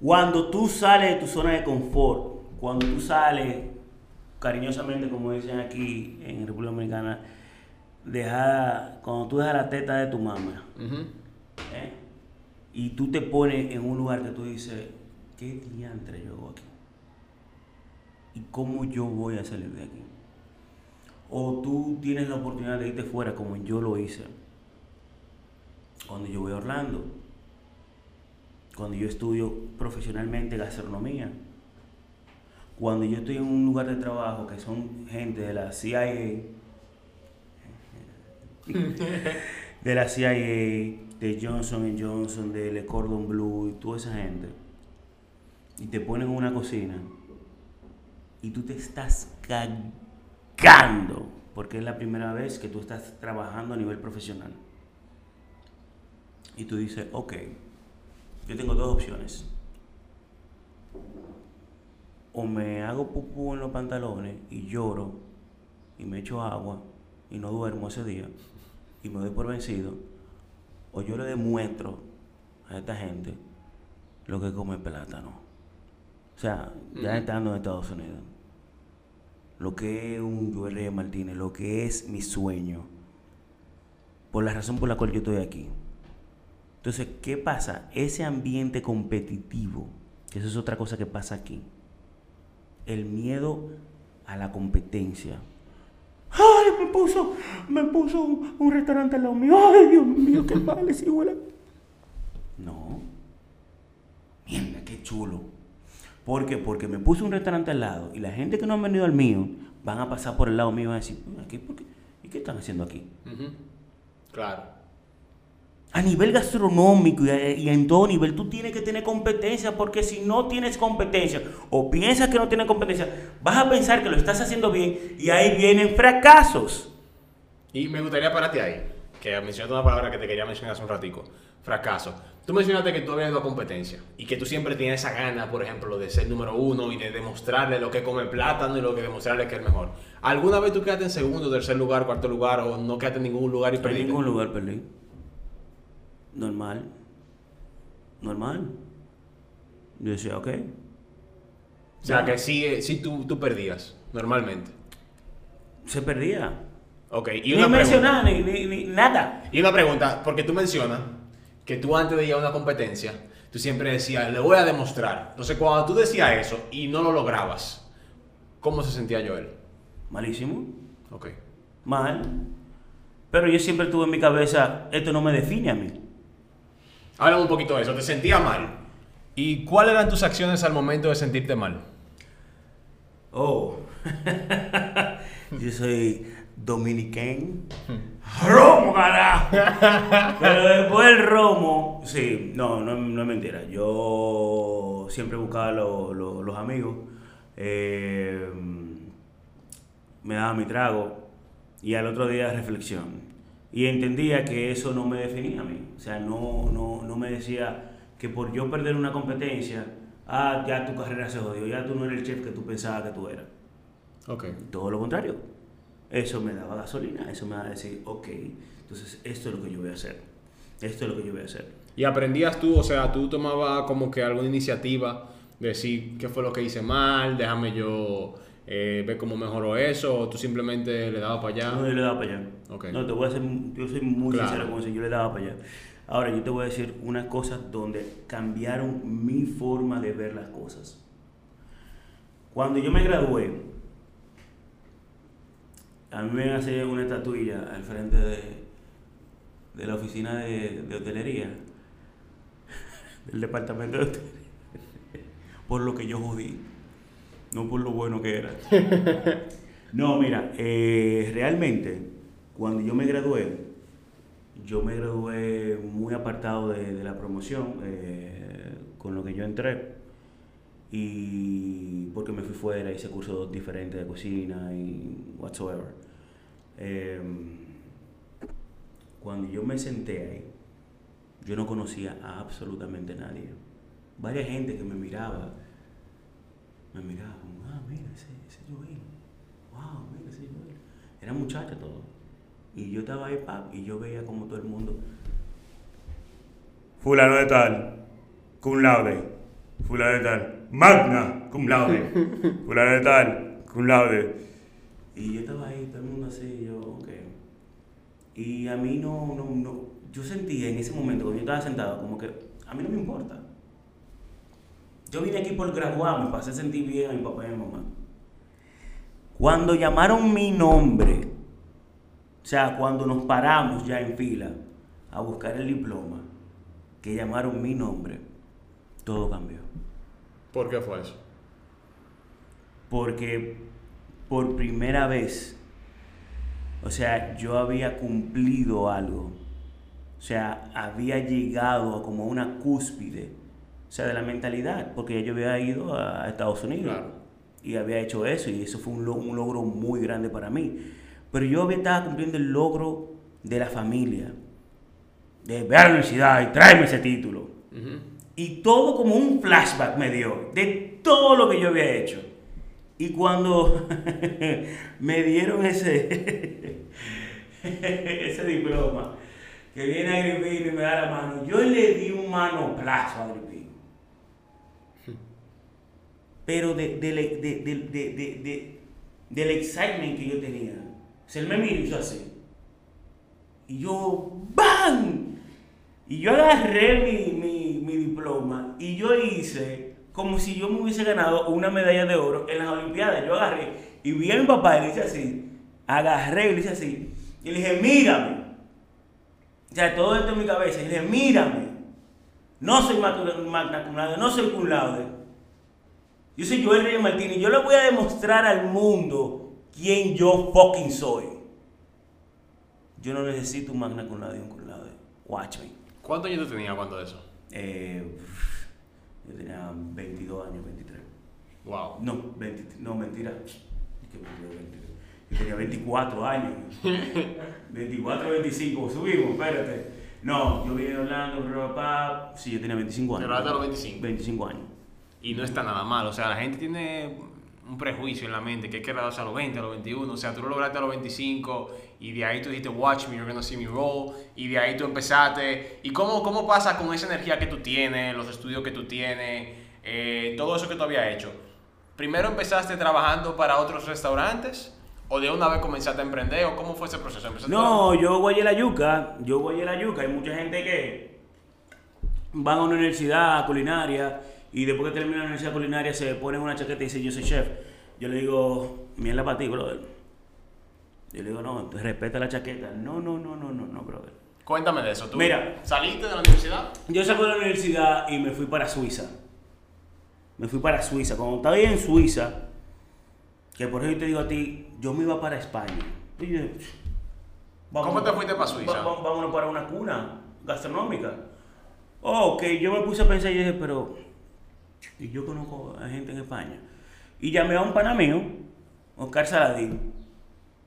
Cuando tú sales de tu zona de confort, cuando tú sales cariñosamente, como dicen aquí en República Dominicana, dejar, cuando tú dejas la teta de tu mamá. ¿eh? y tú te pones en un lugar que tú dices, ¿qué diantre yo hago aquí? ¿Y cómo yo voy a salir de aquí? O tú tienes la oportunidad de irte fuera como yo lo hice. Cuando yo voy a Orlando, cuando yo estudio profesionalmente gastronomía, cuando yo estoy en un lugar de trabajo que son gente de la CIA, de la CIA, de Johnson Johnson, de Le Cordon Bleu y toda esa gente, y te ponen en una cocina y tú te estás cagando porque es la primera vez que tú estás trabajando a nivel profesional. Y tú dices, ok, yo tengo dos opciones. O me hago pupú en los pantalones y lloro y me echo agua y no duermo ese día y me doy por vencido. O yo le demuestro a esta gente lo que come plátano. O sea, ya estando en Estados Unidos. Lo que es un Joel Martínez, lo que es mi sueño. Por la razón por la cual yo estoy aquí. Entonces, ¿qué pasa? Ese ambiente competitivo, que eso es otra cosa que pasa aquí. El miedo a la competencia. ¡Ay, me puso, me puso un, restaurante al lado mío! ¡Ay, Dios mío, qué mal ese huele! No. Mierda, qué chulo. ¿Por qué? Porque me puse un restaurante al lado y la gente que no han venido al mío van a pasar por el lado mío y van a decir, ¿Aquí, por qué? ¿y qué están haciendo aquí? Claro. A nivel gastronómico y, a- y en todo nivel, tú tienes que tener competencia, porque si no tienes competencia o piensas que no tienes competencia, vas a pensar que lo estás haciendo bien y ahí vienen fracasos. Y me gustaría pararte ahí, que mencionaste una palabra que te quería mencionar hace un ratico, fracaso. Tú mencionaste que tú habías ido a competencia y que tú siempre tienes esa gana, por ejemplo, de ser número uno y de demostrarle lo que come el plátano y lo que demostrarle que es mejor. ¿Alguna vez tú quedaste en segundo, tercer lugar, cuarto lugar o no quedaste en ningún lugar y En perdiste? ningún lugar perdí. Normal. Normal. Yo decía, ok. O sea, que sí, sí tú, tú perdías, normalmente. Se perdía. Ok, y Ni una pregunta. mencionar, ni, ni- ni nada. Y una pregunta, porque tú mencionas que tú antes de ir a una competencia, tú siempre decías, le voy a demostrar. Entonces, cuando tú decías eso y no lo lograbas, ¿cómo se sentía Joel? Malísimo. Ok. Mal. Pero yo siempre tuve en mi cabeza, esto no me define a mí. Háblame un poquito de eso, ¿te sentías mal? ¿Y cuáles eran tus acciones al momento de sentirte mal? Oh. yo soy dominican. ¡Romo, carajo! Pero después el romo. Sí, no, no, no es mentira. Yo siempre buscaba lo- lo- los amigos. eh, me daba mi trago. Y al otro día reflexión. Y entendía que eso no me definía a mí. O sea, no, no, no me decía que por yo perder una competencia, ah, ya tu carrera se jodió, ya tú no eres el chef que tú pensabas que tú eras. Ok. Todo lo contrario. Eso me daba gasolina, eso me daba decir, ok, entonces esto es lo que yo voy a hacer. Esto es lo que yo voy a hacer. ¿Y aprendías tú, o sea, tú tomabas como que alguna iniciativa de decir qué fue lo que hice mal, déjame yo eh, ver cómo mejoró eso, o tú simplemente le dabas para allá? No, yo le daba para allá. Ok. No, te voy a hacer, yo soy muy Claro. sincero con eso, yo le daba para allá. Ahora, yo te voy a decir unas cosas donde cambiaron mi forma de ver las cosas. Cuando yo me gradué, a mí me hacer una estatuilla al frente de, de la oficina de, de hotelería, del departamento de hotelería, por lo que yo jodí, no por lo bueno que era. No, mira, eh, realmente, cuando yo me gradué, yo me gradué muy apartado de, la promoción, eh, con lo que yo entré, y porque me fui fuera, hice cursos diferentes de cocina y whatsoever. Eh, cuando yo me senté ahí, yo no conocía a absolutamente nadie. Varias gente que me miraba, me miraba ah, mira, ese, ese wow, mira ese Joel. Era muchacha todo. Y yo estaba ahí, pap, y yo veía como todo el mundo, fulano de tal, cum laude, fulano de tal, magna, cum laude, fulano de tal, cum laude. Y yo estaba ahí, todo el mundo así, yo, ok. Y a mí no, no, no, yo sentía en ese momento, cuando yo estaba sentado, como que a mí no me importa. Yo vine aquí por graduarme, para hacer sentir bien a mi papá y a mi mamá. Cuando llamaron mi nombre, o sea, cuando nos paramos ya en fila a buscar el diploma, que llamaron mi nombre, todo cambió. ¿Por qué fue eso? Porque por primera vez, o sea, yo había cumplido algo. O sea, había llegado a como una cúspide, o sea, de la mentalidad, porque yo había ido a Estados Unidos Claro. y había hecho eso y eso fue un, lo- un logro muy grande para mí. Pero yo había estado cumpliendo el logro de la familia, de ver a la universidad y traerme ese título. Y todo como un flashback me dio de todo lo que yo había hecho. Y cuando me dieron ese, ese diploma, que viene Agripino y me da la mano, yo le di un manoplazo a Agripino. Pero de, de, de, de, de, de- de- del excitement que yo tenía. O sea, él me miró y hizo así. Y yo, ¡bam! Y yo agarré mi, mi, mi diploma y yo hice como si yo me hubiese ganado una medalla de oro en las Olimpiadas. Yo agarré y vi a mi papá y le hice así. Agarré y le hice así. Y le dije, mírame. O sea, todo esto en mi cabeza. Y le dije, mírame. No soy magna cum laude, no soy cum. Yo soy Joel Reyes Martínez. Yo le voy a demostrar al mundo quién yo fucking soy. Yo no necesito un magna laude y un cum laude. Watch me. ¿Cuántos años tú tenías cuando eso? Eh, yo tenía 22 años, 23. Wow. No, 20 no mentira. ¿Qué 22, 23? Yo tenía 24 años. 24, 25. Subimos, espérate. No, yo vine de Orlando, con papá. Sí, yo tenía 25 años. Te a los 25. 25 años. Y no está nada mal. O sea, la gente tiene un prejuicio en la mente que hay que graduarse a los 20, a los 21. O sea, tú lo lograste a los 25 y de ahí tú dijiste, watch me, you're gonna see me roll. Y de ahí tú empezaste. ¿Y cómo, cómo pasa con esa energía que tú tienes, los estudios que tú tienes, eh, todo eso que tú habías hecho? ¿Primero empezaste trabajando para otros restaurantes? ¿O de una vez comenzaste a emprender? ¿O cómo fue ese proceso? ¿Empezaste No, yo guayé la yuca. Yo guayé la yuca. Hay mucha gente que van a una universidad culinaria y después que terminan la universidad culinaria se ponen una chaqueta y dicen yo soy chef. Yo le digo, mierda para ti, brother. Yo le digo, no, respeta la chaqueta. No, no, no, no, no, no, brother. Cuéntame de eso. ¿Tú Mira. saliste de la universidad? Yo salí de la universidad y me fui para Suiza. Me fui para Suiza. Cuando estaba ahí en Suiza, que por eso yo te digo a ti, yo me iba para España. Y yo, ¿Cómo te fuiste para Suiza? vámonos para una cuna gastronómica. Oh, ok, yo me puse a pensar y dije, pero y yo conozco a gente en España. Y llamé a un pana mío, Oscar Saladín.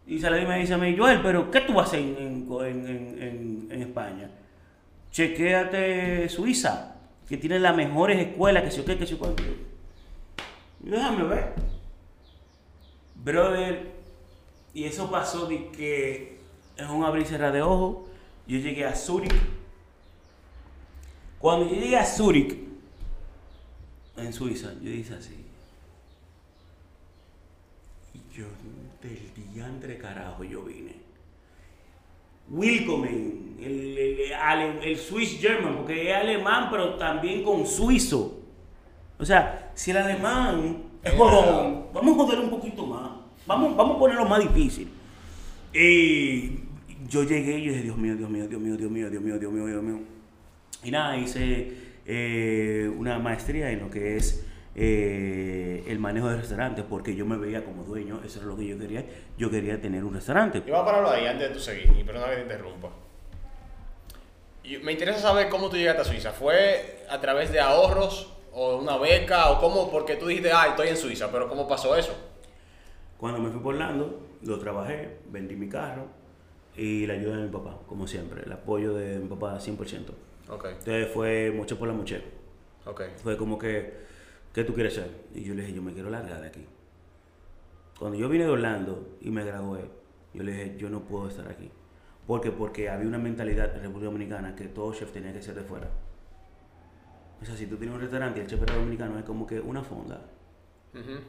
Y Saladín me dice a mí, Joel, pero ¿qué tú haces en, en, en- en- en España? Chequéate Suiza, que tiene las mejores escuelas, que yo qué, que cuánto. Y déjame ver. Brother, y eso pasó de que es un abrir y cerrar de ojos. Yo llegué a Zurich. Cuando yo llegué a Zurich, en Suiza, yo dije así. Y yo, del diantre carajo, yo vine. Willkommen, el, el, ale- el Swiss German, porque es alemán, pero también con suizo. O sea, si el alemán es jodón, vamos a joder un poquito más. Vamos, vamos a ponerlo más difícil. Y yo llegué y yo dije, Dios mío, Dios mío, Dios mío, Dios mío, Dios mío, Dios mío, Dios mío. Y nada, hice eh, una maestría en lo que es eh, el manejo de restaurantes, porque yo me veía como dueño, eso es lo que yo quería. Yo quería tener un restaurante. Yo voy a pararlo ahí antes de tu seguir, y perdona que te interrumpa. Y me interesa saber cómo tú llegaste a Suiza. ¿Fue a través de ahorros o una beca o cómo? Porque tú dijiste, ah, estoy en Suiza, pero ¿cómo pasó eso? Cuando me fui por Orlando, lo trabajé, vendí mi carro y la ayuda de mi papá, como siempre, el apoyo de mi papá 100%. Ok, Entonces fue mucho por la muche. ok. Fue como que, ¿qué tú quieres ser? Y yo le dije, yo me quiero largar de aquí. Cuando yo vine de Orlando y me gradué, yo le dije, yo no puedo estar aquí. ¿Por qué? Porque había una mentalidad en República Dominicana que todo chef tenía que ser de fuera. O sea, si tú tienes un restaurante y el chef era dominicano, es como que una fonda.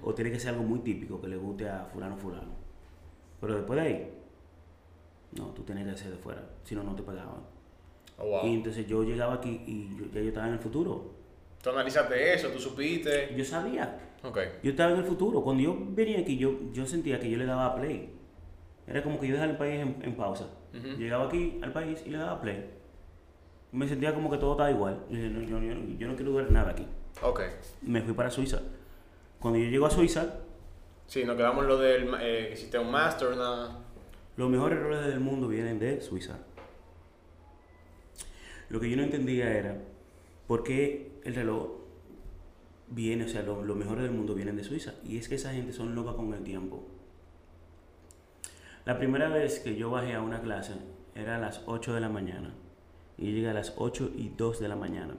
O tiene que ser algo muy típico que le guste a fulano fulano. Pero después de ahí, No, tú tienes que ser de fuera, si no, no te pagaban. Oh, wow. Y entonces yo llegaba aquí y yo- ya yo estaba en el futuro. Tú analizaste eso, tú supiste. Yo sabía, Ok. yo estaba en el futuro. Cuando yo venía aquí, yo, yo sentía que yo le daba play. Era como que yo dejaba el país en, en pausa. Llegaba aquí al país y le daba play. Me sentía como que todo estaba igual. Yo, yo, yo- yo no quiero ver nada aquí. Ok. Me fui para Suiza. Cuando yo llego a Suiza, Sí, nos quedamos en lo del eh, que hiciste un master, nada. los mejores roles del mundo vienen de Suiza. Lo que yo no entendía era por qué el reloj viene, o sea, lo- los mejores del mundo vienen de Suiza. Y es que esa gente son locas con el tiempo. La primera vez que yo bajé a una clase era a las 8 de la mañana. Y yo llegué a las 8 y 2 de la mañana.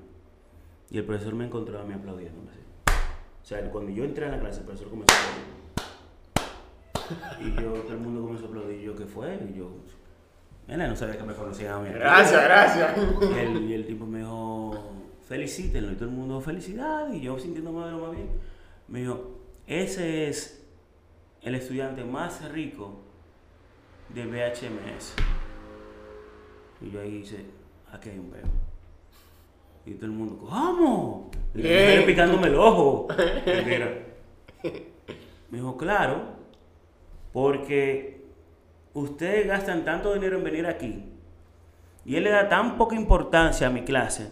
Y el profesor me encontró a mí aplaudiéndome así. O sea, cuando yo entré a la clase, el profesor comenzó a aplaudir. Y yo, todo el mundo comenzó a aplaudir. Yo, ¿qué fue? Y yo, él no sabía que me conocían a mí. Gracias, gracias. Y el, y el tipo me dijo, felicítenlo. Y todo el mundo, felicidades. Y yo sintiéndome de lo más bien. Me dijo, ese es el estudiante más rico de BHMS. Y yo ahí hice, aquí hay un peo. Y todo el mundo, ¿cómo? Y picándome el ojo. Mira. Me dijo, claro, porque ustedes gastan tanto dinero en venir aquí y él le da tan poca importancia a mi clase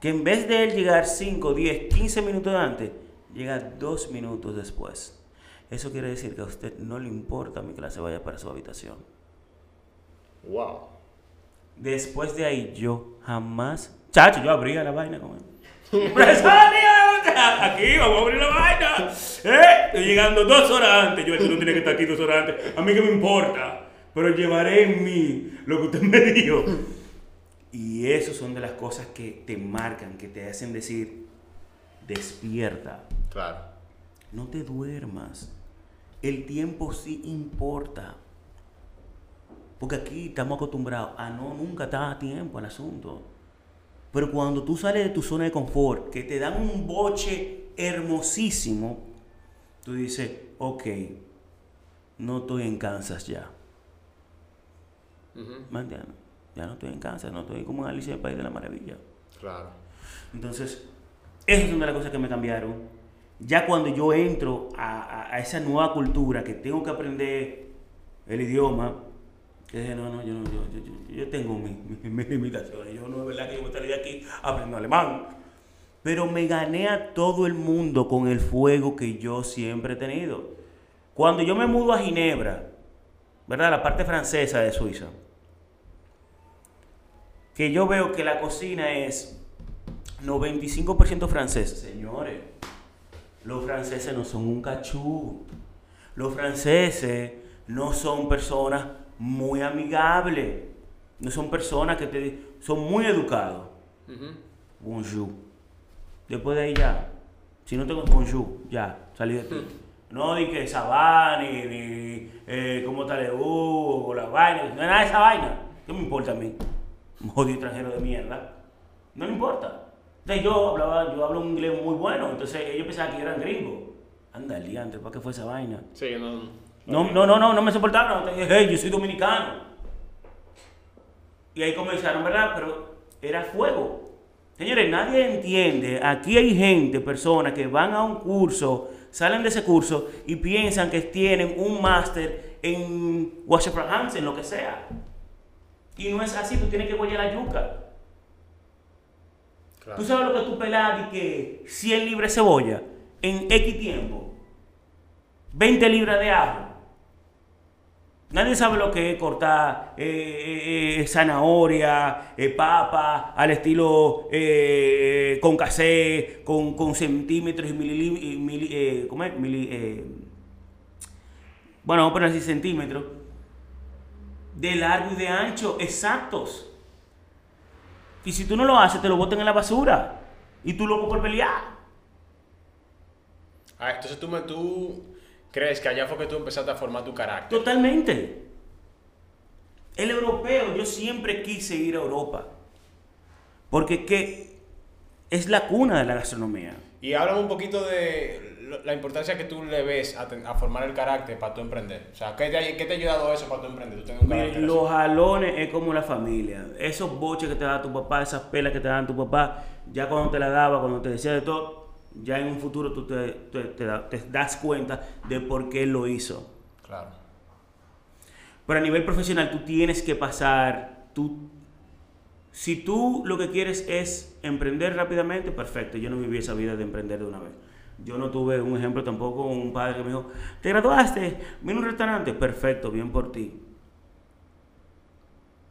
que en vez de él llegar 5, 10, 15 minutos antes, llega 2 minutos después. Eso quiere decir que a usted no le importa mi clase vaya para su habitación. Wow. Después de ahí, yo jamás. Chacho, yo abría la vaina con él. ¡Profesor, dígame, aquí, vamos a abrir la vaina. ¿Eh? Estoy llegando dos horas antes. Yo, tú no tienes que estar aquí dos horas antes. A mí que me importa. Pero llevaré en mí lo que usted me dijo. Y eso son de las cosas que te marcan, que te hacen decir, despierta. Claro. No te duermas. El tiempo sí importa. Porque aquí estamos acostumbrados a no nunca estar a tiempo al asunto. Pero cuando tú sales de tu zona de confort, que te dan un boche hermosísimo, tú dices, ok, no estoy en Kansas ya. Ujú. ¿Me entiendes? Ya no estoy en Kansas, no estoy como en Alicia en el País de la Maravilla. Claro. Entonces, esas son de las cosas que me cambiaron. Ya cuando yo entro a, a- a esa nueva cultura, que tengo que aprender el idioma, dije, no, no, yo, no, yo, yo, yo- yo tengo mis mi, mis limitaciones. Yo no es verdad que yo voy a de aquí aprendiendo alemán. Pero me gané a todo el mundo con el fuego que yo siempre he tenido. Cuando yo me mudo a Ginebra, ¿verdad? La parte francesa de Suiza, que yo veo que la cocina es 95% francés. Señores, los franceses no son un cachú. Los franceses no son personas muy amigables. No son personas que te son muy educados. Ujú. Bonjour. Después de ahí ya, si no tengo bonjour, ya, salí de ti. No di que vaina, ni, ni eh, cómo está el U, o la vaina, no es nada de esa vaina. ¿Qué me importa a mí? Un jodido extranjero de mierda. No me importa. Entonces yo hablaba, yo hablo un inglés muy bueno, entonces ellos pensaban que yo era gringo. Anda, liante, ¿para qué fue esa vaina? Sí, no. No, no, no, no, no me soportaron. Dije, hey, yo soy dominicano. Y ahí comenzaron, ¿verdad? Pero era fuego. Señores, nadie entiende. Aquí hay gente, personas que van a un curso, salen de ese curso y piensan que tienen un máster en Washington Hansen, lo que sea. Y no es así, tú tienes que huellar la yuca. Claro. ¿Tú sabes lo que tú pelas de que 100 libras de cebolla en X tiempo? 20 libras de ajo. Nadie sabe lo que es cortar eh, eh, eh, zanahoria, papa, al estilo con casé, con, centímetros y eh, ¿Cómo es? Bueno, vamos a poner así centímetros. De largo y de ancho, exactos. Y si tú no lo haces, te lo botan en la basura. Y tú loco por pelear. Ah, entonces tú, me, tú crees que allá fue que tú empezaste a formar tu carácter. Totalmente. El europeo, yo siempre quise ir a Europa. Porque que es la cuna de la gastronomía. Y háblame un poquito de la importancia que tú le ves a, formar el carácter para tu emprender. O sea, ¿qué te, ha- qué te ha ayudado eso para tu emprender? Tú un los jalones es como la familia. Esos boches que te da tu papá, esas pelas que te dan tu papá, ya cuando te la daba, cuando te decía de todo, ya en un futuro tú te, te- te da- te das cuenta de por qué lo hizo. Claro. Pero a nivel profesional tú tienes que pasar, tú, si tú lo que quieres es emprender rápidamente, perfecto, yo no viví esa vida de emprender de una vez. Yo no tuve un ejemplo tampoco, un padre que me dijo, te graduaste, vino un restaurante, perfecto, bien por ti.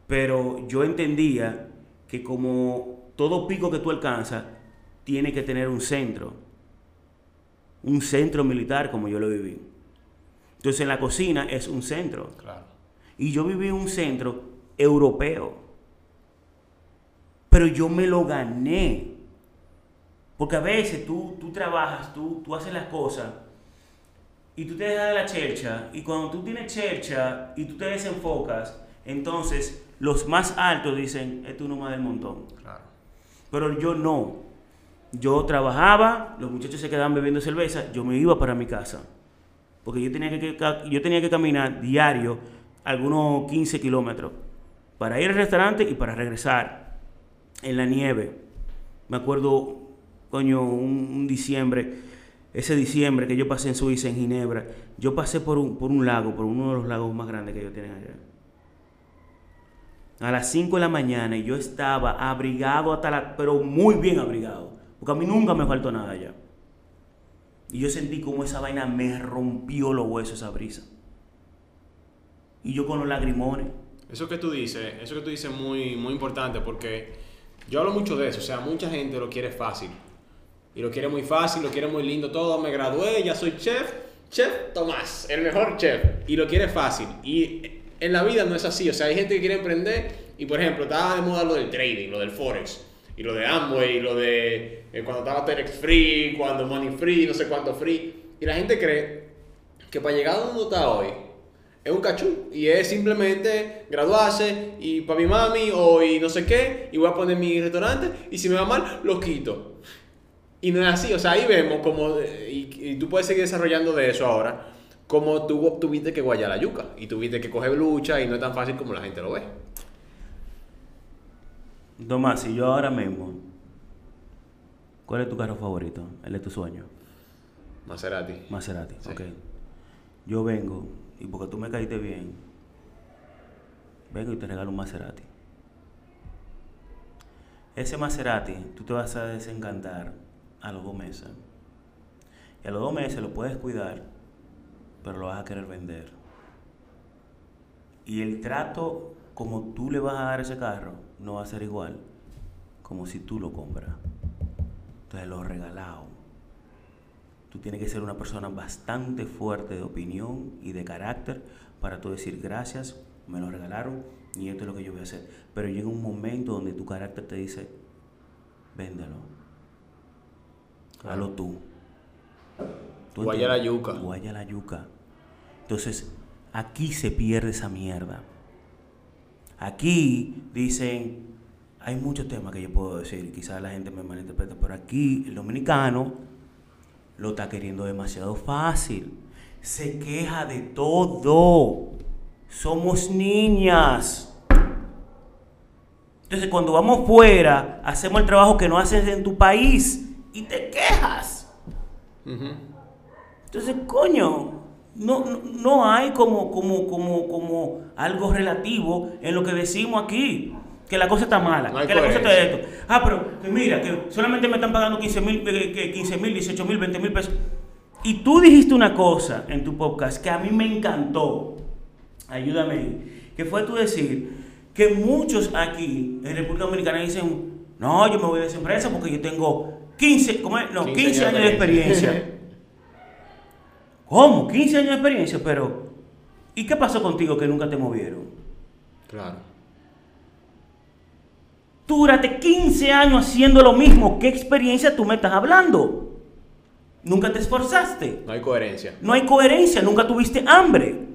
Pero yo entendía que como todo pico que tú alcanzas, tiene que tener un centro. Un centro militar como yo lo viví. Entonces en la cocina es un centro. Claro. Y yo viví en un centro europeo. Pero yo me lo gané. Porque a veces tú, tú trabajas, tú, tú haces las cosas y tú te dejas de la chercha. Y cuando tú tienes chercha y tú te desenfocas, entonces los más altos dicen, es uno más del montón. Claro. Pero yo no. Yo trabajaba, los muchachos se quedaban bebiendo cerveza, yo me iba para mi casa. Porque yo tenía que, yo tenía que caminar diario algunos 15 kilómetros para ir al restaurante y para regresar en la nieve. Me acuerdo, coño, un, diciembre, ese diciembre que yo pasé en Suiza, en Ginebra, yo pasé por un, por un lago, por uno de los lagos más grandes que ellos tienen allá a las 5 de la mañana yo estaba abrigado hasta la, pero muy bien abrigado, porque a mí nunca me faltó nada allá. Y yo sentí como esa vaina me rompió los huesos, esa brisa. Y yo con los lagrimones. Eso que tú dices, eso que tú dices es muy, muy importante porque yo hablo mucho de eso. O sea, mucha gente lo quiere fácil. Y lo quiere muy fácil, lo quiere muy lindo todo. Me gradué, ya soy chef. Chef Tomás, el mejor chef. Y lo quiere fácil. Y en la vida no es así. O sea, hay gente que quiere emprender. Y por ejemplo, estaba de moda lo del trading, lo del Forex. Y lo de Amway, y lo de eh, cuando estaba Telex Free, cuando Money Free, no sé cuánto free. Y la gente cree que para llegar a donde está hoy es un cachú. Y es simplemente graduarse y para mi mami o y no sé qué y voy a poner mi restaurante y si me va mal lo quito. Y no es así o sea ahí vemos como eh, y, y tú puedes seguir desarrollando de eso ahora como tú tuviste que guayar la yuca y tuviste que coger lucha y no es tan fácil como la gente lo ve. Tomás, si yo ahora mismo, ¿cuál es tu carro favorito? El de tu sueño. Maserati Maserati, Sí. ok. Yo vengo, y porque tú me caíste bien, vengo y te regalo un Maserati. Ese Maserati, tú te vas a desencantar a los dos meses. Y a los dos meses lo puedes cuidar, pero lo vas a querer vender. Y el trato como tú le vas a dar ese carro no va a ser igual como si tú lo compras. Entonces lo regalado. Tú tienes que ser una persona bastante fuerte de opinión y de carácter para tú decir gracias, me lo regalaron y esto es lo que yo voy a hacer. Pero llega un momento donde tu carácter te dice, véndelo. Hazlo tú. ¿Tú Guaya la yuca. Guaya la yuca. Entonces, aquí se pierde esa mierda. Aquí dicen, hay muchos temas que yo puedo decir, quizás la gente me malinterpreta, pero aquí el dominicano lo está queriendo demasiado fácil. Se queja de todo. Somos niñas. Entonces cuando vamos fuera, hacemos el trabajo que no haces en tu país y te quejas. Entonces, coño, no, no, no hay como, como, como, como algo relativo en lo que decimos aquí. Que la cosa está mala, No que la cosa está coherencia. esto. Ah, pero que mira, que solamente me están pagando 15 mil, eh, que 15 mil, 18 mil, 20 mil pesos. Y tú dijiste una cosa en tu podcast que a mí me encantó. Ayúdame. Que fue tú decir que muchos aquí en República Dominicana dicen, no, yo me voy de esa empresa porque yo tengo 15, ¿cómo es? No, 15, años de experiencia. ¿Cómo? 15 años de experiencia, pero ¿y qué pasó contigo que nunca te movieron? claro Tú duraste 15 años haciendo lo mismo. ¿Qué experiencia tú me estás hablando? Nunca te esforzaste. no hay coherencia No hay coherencia, nunca tuviste hambre.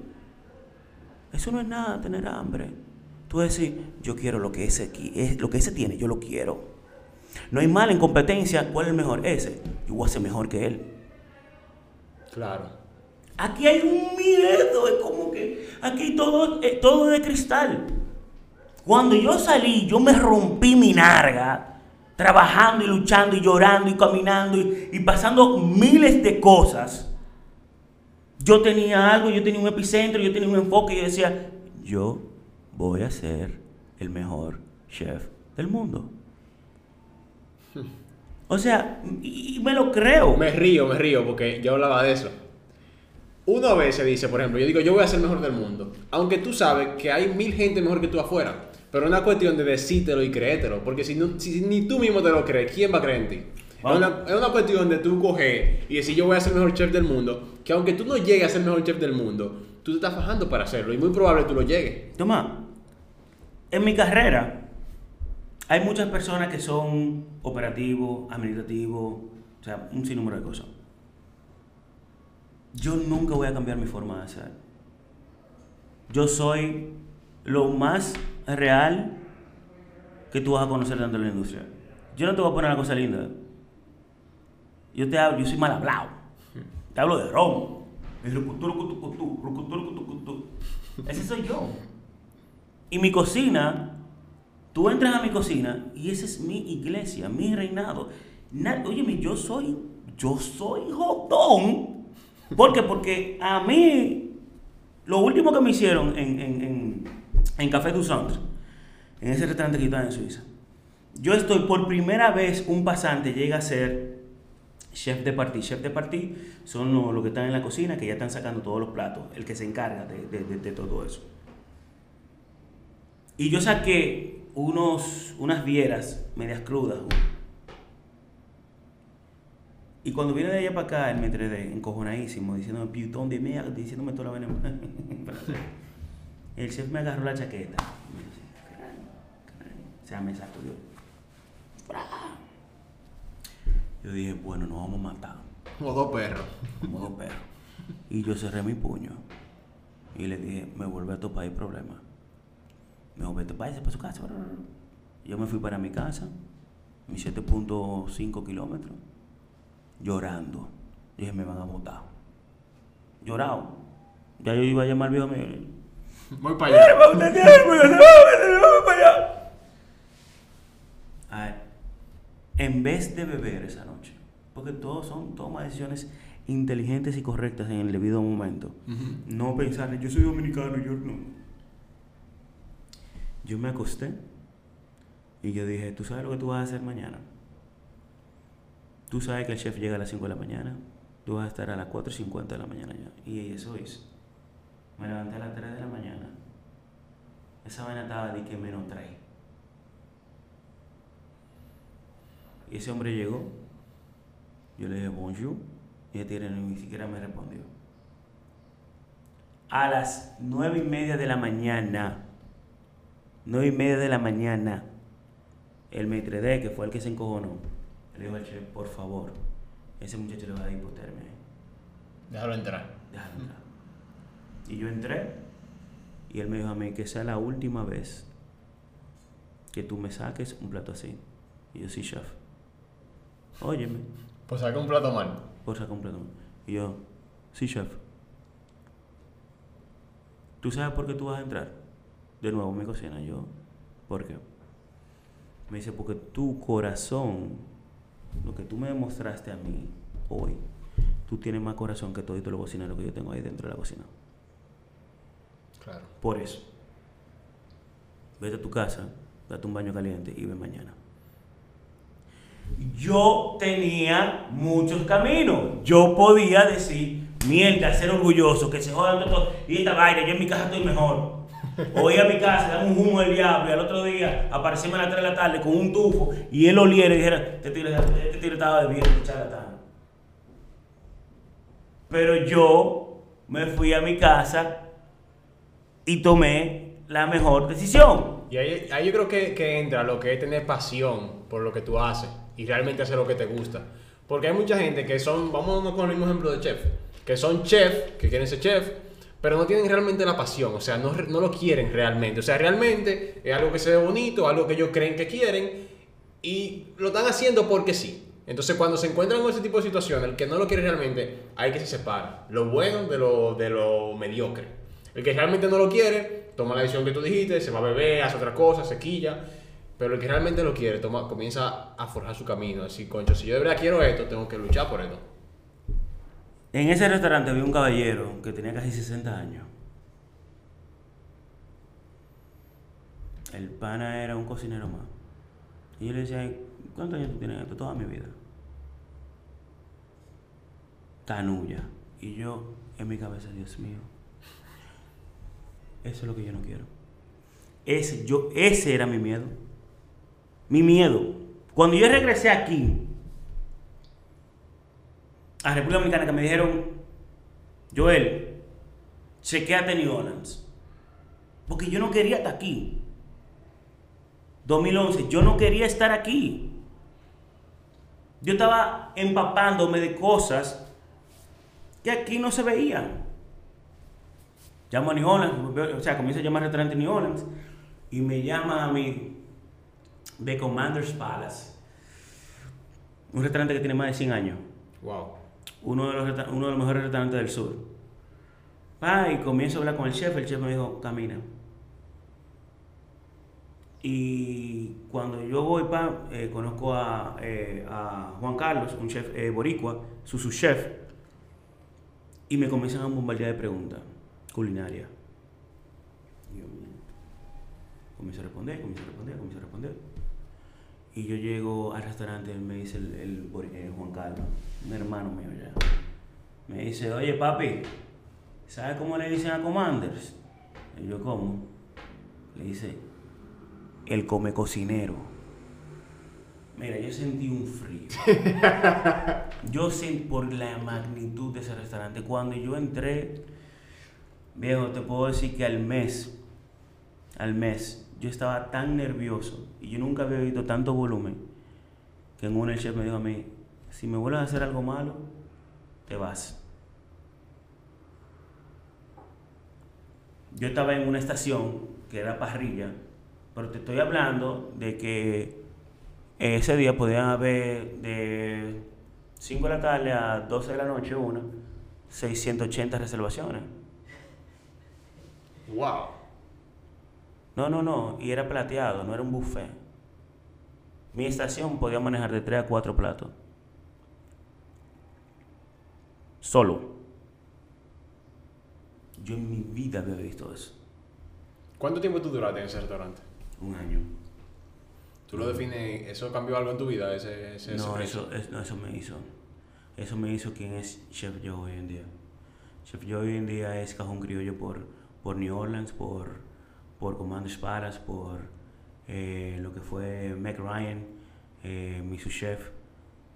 Eso no es nada tener hambre. Tú decir, yo quiero lo que ese aquí, es lo que ese tiene, yo lo quiero. No hay mal en competencia, ¿cuál es el mejor? Ese. Yo voy a ser mejor que él. Claro. Aquí hay un miedo, es como que aquí todo, eh, todo de cristal. Cuando yo salí, yo me rompí mi narga, trabajando y luchando y llorando y caminando y, y pasando miles de cosas. Yo tenía algo, yo tenía un epicentro, yo tenía un enfoque y yo decía, yo voy a ser el mejor chef del mundo. O sea, y, y me lo creo. Me río, me río, porque yo hablaba de eso. Uno a veces dice, por ejemplo, yo digo, yo voy a ser el mejor del mundo. Aunque tú sabes que hay mil gente mejor que tú afuera. Pero es una cuestión de decírtelo y creértelo. Porque si, no, si ni tú mismo te lo crees, ¿quién va a creer en ti? Es una, es una cuestión de tú coger y decir, yo voy a ser el mejor chef del mundo. Que aunque tú no llegues a ser el mejor chef del mundo, tú te estás fajando para hacerlo. Y muy probable tú lo llegues. Toma, en mi carrera hay muchas personas que son operativos, administrativos, o sea, un sinnúmero de cosas. Yo nunca voy a cambiar mi forma de ser. Yo soy lo más real que tú vas a conocer dentro de la industria. Yo no te voy a poner una cosa linda. Yo te hablo, yo soy mal hablado. Te hablo de romo. Ese soy yo. Y mi cocina, tú entras a mi cocina y esa es mi iglesia, mi reinado. Na- óyeme, yo soy, yo soy jodón. ¿Por qué? Porque a mí, lo último que me hicieron en, en Café du Centre, en ese restaurante que está en Suiza, yo estoy por primera vez, un pasante llega a ser chef de party. Chef de party son los que están en la cocina, que ya están sacando todos los platos, el que se encarga de, todo eso. Y yo saqué unos, unas vieras medias crudas. Y cuando vine de allá para acá, él me entré encojonadísimo, diciéndome putón de mierda, diciéndome toda la vaina. El chef me agarró la chaqueta. O sea, me sacudió. Yo dije, bueno, nos vamos a matar Como dos perros. como dos perros. Y yo cerré mi puño y le dije, me vuelve a topar el problema. Me dijo, vete para para su casa. Yo me fui para mi casa, mis 7.5 kilómetros, llorando. Dije, me van a botar. Llorado. Ya yo iba a llamar al viejo mío. Voy para allá. Ay, en vez de beber esa noche, porque todos son toma decisiones inteligentes y correctas en el debido momento. No pensar, yo soy dominicano, yo no. Yo me acosté y yo dije, ¿tú sabes lo que tú vas a hacer mañana? Tú sabes que el chef llega a las 5 de la mañana, tú vas a estar a las 4 y 50 de la mañana ya. Y eso hice. Me levanté a las 3 de la mañana. Esa vaina estaba de que menos 3. Y ese hombre llegó. Yo le dije bonjour. Y tigre ni siquiera me respondió. A las nueve y media de la mañana. Nueve y media de la mañana. El maitre d', que fue el que se encojonó, le dijo al chef, por favor, ese muchacho le va a dar hipotermia. Déjalo entrar. Déjalo entrar. Y yo entré y él me dijo a mí que sea la última vez que tú me saques un plato así. Y yo, sí, chef. Óyeme, Pues saca un plato mal. por sacar un plato. Y yo, sí, chef. ¿Tú sabes por qué tú vas a entrar? De nuevo en mi cocina. Yo, ¿por qué? Me dice, porque tu corazón, lo que tú me demostraste a mí hoy, tú tienes más corazón que todos los cocineros que yo tengo ahí dentro de la cocina. Claro. Por eso, vete a tu casa, date un baño caliente y ven mañana. Yo tenía muchos caminos. Yo podía decir, mierda, ser orgulloso, que se jodan todo. Y esta vaina, yo en mi casa estoy mejor. O ir a mi casa, dar un humo del diablo y al otro día aparecerme a las 3 de la tarde con un tufo y él oliera y dijera, este tigre, este tigre estaba bebiendo, charlatán. Pero yo me fui a mi casa y tomé la mejor decisión. Y ahí, ahí yo creo que, que entra lo que es tener pasión por lo que tú haces y realmente hacer lo que te gusta. Porque hay mucha gente que son, vamos con el mismo ejemplo de chef, que son chef, que quieren ser chef, pero no tienen realmente la pasión, o sea, no, no lo quieren realmente. O sea, realmente es algo que se ve bonito, algo que ellos creen que quieren y lo están haciendo porque sí. Entonces, cuando se encuentran con ese tipo de situaciones, el que no lo quiere realmente, hay que se separa. Lo bueno de lo, de lo mediocre. El que realmente no lo quiere, toma la decisión que tú dijiste, se va a beber, hace otra cosa, se quilla. Pero el que realmente lo quiere, toma, comienza a forjar su camino. Así, concho, si yo de verdad quiero esto, tengo que luchar por esto. En ese restaurante había un caballero que tenía casi 60 años. El pana era un cocinero más. Y yo le decía, ¿cuántos años tú tienes esto? Toda mi vida. Tanuya. Y yo, en mi cabeza, Dios mío. Eso es lo que yo no quiero. Ese, yo, ese era mi miedo. Mi miedo. Cuando yo regresé aquí, a República Dominicana, que me dijeron, Joel, chequeate New Orleans. Porque yo no quería estar aquí. 2011, yo no quería estar aquí. Yo estaba empapándome de cosas que aquí no se veían. Llamo a New Orleans, o sea, comienzo a llamar al restaurante New Orleans y me llama a mí de Commander's Palace. Un restaurante que tiene más de 100 años. Wow. Uno de los, uno de los mejores restaurantes del sur. Pa, y comienzo a hablar con el chef. El chef me dijo, camina. Y cuando yo voy, pa, eh, conozco a, eh, a, Juan Carlos, un chef eh, boricua, su, su chef, y me comienzan a bombardear de preguntas culinarias. Y yo comienzo a responder, comienzo a responder, comienzo a responder. Y yo llego al restaurante y me dice el, el, Juan Carlos, un hermano mío ya. Me dice, oye papi, ¿sabes cómo le dicen a Commanders? Y yo, ¿cómo? Le dice, el come cocinero. Mira, yo sentí un frío. yo sentí por la magnitud de ese restaurante. Cuando yo entré, viejo, te puedo decir que al mes, al mes, yo estaba tan nervioso y yo nunca había visto tanto volumen que en uno el chef me dijo a mí, si me vuelves a hacer algo malo, te vas. Yo estaba en una estación que era parrilla pero te estoy hablando de que ese día podían haber de 5 de la tarde a 12 de la noche una, 680 reservaciones. ¡Wow! No, no, no, y era plateado, no era un buffet. Mi estación podía manejar de 3 a 4 platos. Solo. Yo en mi vida había visto eso. ¿Cuánto tiempo tú duraste en ese restaurante? un año. ¿Tú lo defines, eso cambió algo en tu vida? Ese, ese no, eso, no, eso me hizo. Eso me hizo quien es Chef Joe hoy en día. Chef Joe hoy en día es cajón criollo por, por New Orleans, por, por Comando Espadas, por eh, lo que fue Meg Ryan, eh, mi su chef,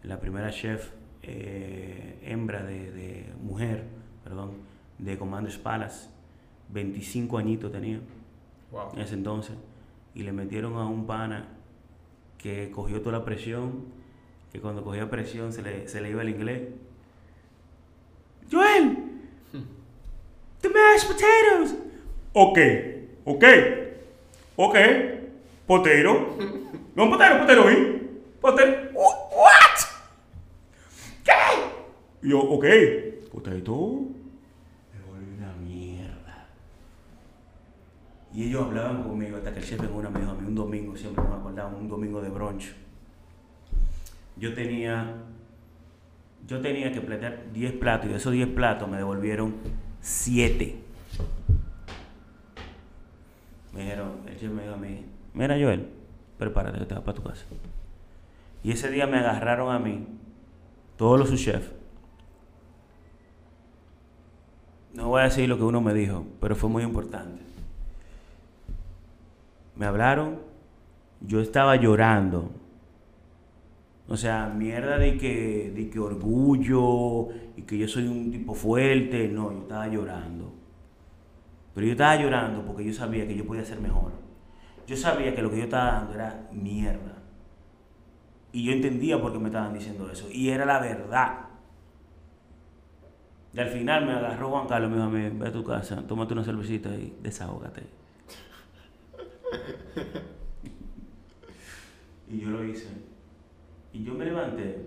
la primera chef eh, hembra de, de, mujer, perdón, de Comando Espadas. 25 añitos tenía wow. en ese entonces y le metieron a un pana que cogió toda la presión, que cuando cogía presión se le, se le iba el inglés. Joel, the mashed potatoes. Ok, ok, ok, potero. No, potero, potero, ¿eh? Potero. What? ¿Qué? yo, ok, potato. Y ellos hablaban conmigo hasta que el chef en una me dijo a mí un domingo, siempre me acordaba, un domingo de brunch. Yo tenía, yo tenía que platear 10 platos y de esos 10 platos me devolvieron 7. Me dijeron, el chef me dijo a mí, mira Joel, prepárate que te vas para tu casa. Y ese día me agarraron a mí, todos los subchefs. No voy a decir lo que uno me dijo, pero fue muy importante me hablaron, yo estaba llorando. O sea, mierda de que, de que orgullo y que yo soy un tipo fuerte. No, yo estaba llorando. Pero yo estaba llorando porque yo sabía que yo podía ser mejor. Yo sabía que lo que yo estaba dando era mierda. Y yo entendía por qué me estaban diciendo eso. Y era la verdad. Y al final me agarró Juan Carlos me dijo, ve a tu casa, tómate una cervecita y desahógate y yo lo hice. Y yo me levanté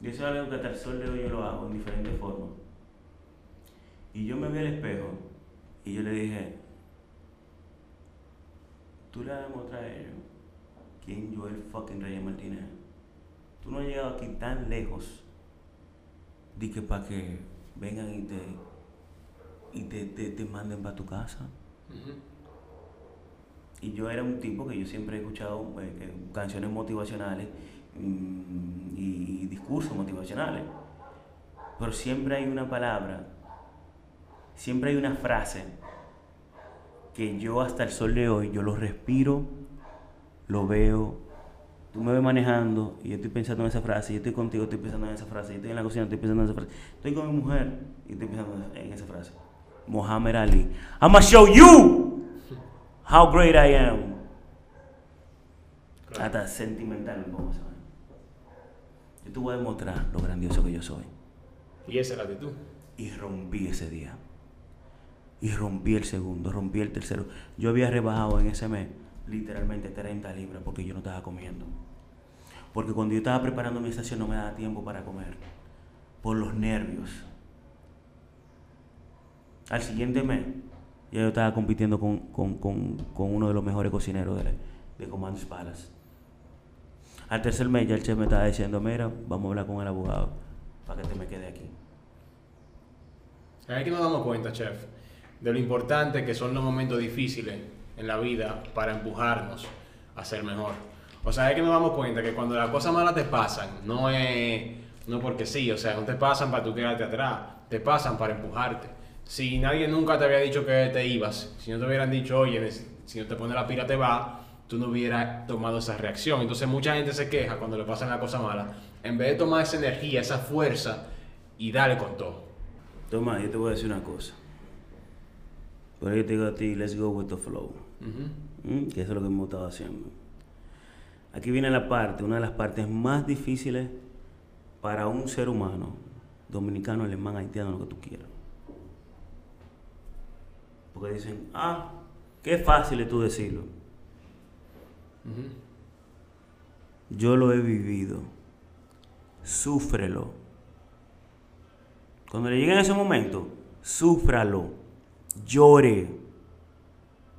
Y eso es algo que hasta el sol de hoy yo lo hago en diferentes formas. Y yo me vi al espejo y yo le dije, tú le vas a demostrar a ellos quién yo el fucking Reyes Martínez. Tú no has llegado aquí tan lejos de que para que vengan y te y te, te, te manden para tu casa. Y yo era un tipo que yo siempre he escuchado eh, canciones motivacionales y, discursos motivacionales. Pero siempre hay una palabra, siempre hay una frase que yo hasta el sol de hoy, yo lo respiro, lo veo, tú me ves manejando y yo estoy pensando en esa frase, yo estoy contigo, estoy pensando en esa frase, yo estoy en la cocina, estoy pensando en esa frase, estoy con mi mujer y estoy pensando en esa frase. Muhammad Ali, I'm gonna show you how great I am. Hasta sentimental me pongo, ¿sabes? Yo te voy a demostrar lo grandioso que yo soy. Y esa es la actitud. Y rompí ese día. Y rompí el segundo, rompí el tercero. Yo había rebajado en ese mes literalmente 30 libras porque yo no estaba comiendo. Porque cuando yo estaba preparando mi estación no me daba tiempo para comer. Por los nervios. Al siguiente mes, ya yo estaba compitiendo con, con- con- con uno de los mejores cocineros de, de Command Palace. Al tercer mes ya el chef me estaba diciendo, mira, vamos a hablar con el abogado para que te me quede aquí. Que nos damos cuenta, chef, de lo importante que son los momentos difíciles en la vida para empujarnos a ser mejor. O sea, es que nos damos cuenta que cuando las cosas malas te pasan, no es no porque sí, o sea, no te pasan para tú quedarte atrás, te pasan para empujarte. Si nadie nunca te había dicho que te ibas, si no te hubieran dicho, oye, si no te pones la pila te va, tú no hubieras tomado esa reacción. Entonces mucha gente se queja cuando le pasan las cosas malas, en vez de tomar esa energía, esa fuerza y darle con todo. Toma, yo te voy a decir una cosa. Pero yo te digo a ti, let's go with the flow. ¿Mm? Que eso es lo que hemos estado haciendo. Aquí viene la parte, una de las partes más difíciles para un ser humano, dominicano, alemán, haitiano, lo que tú quieras. Porque dicen, ah, qué fácil es tú decirlo. Yo lo he vivido. Súfrelo. Cuando le llegue ese momento, súfralo. Llore.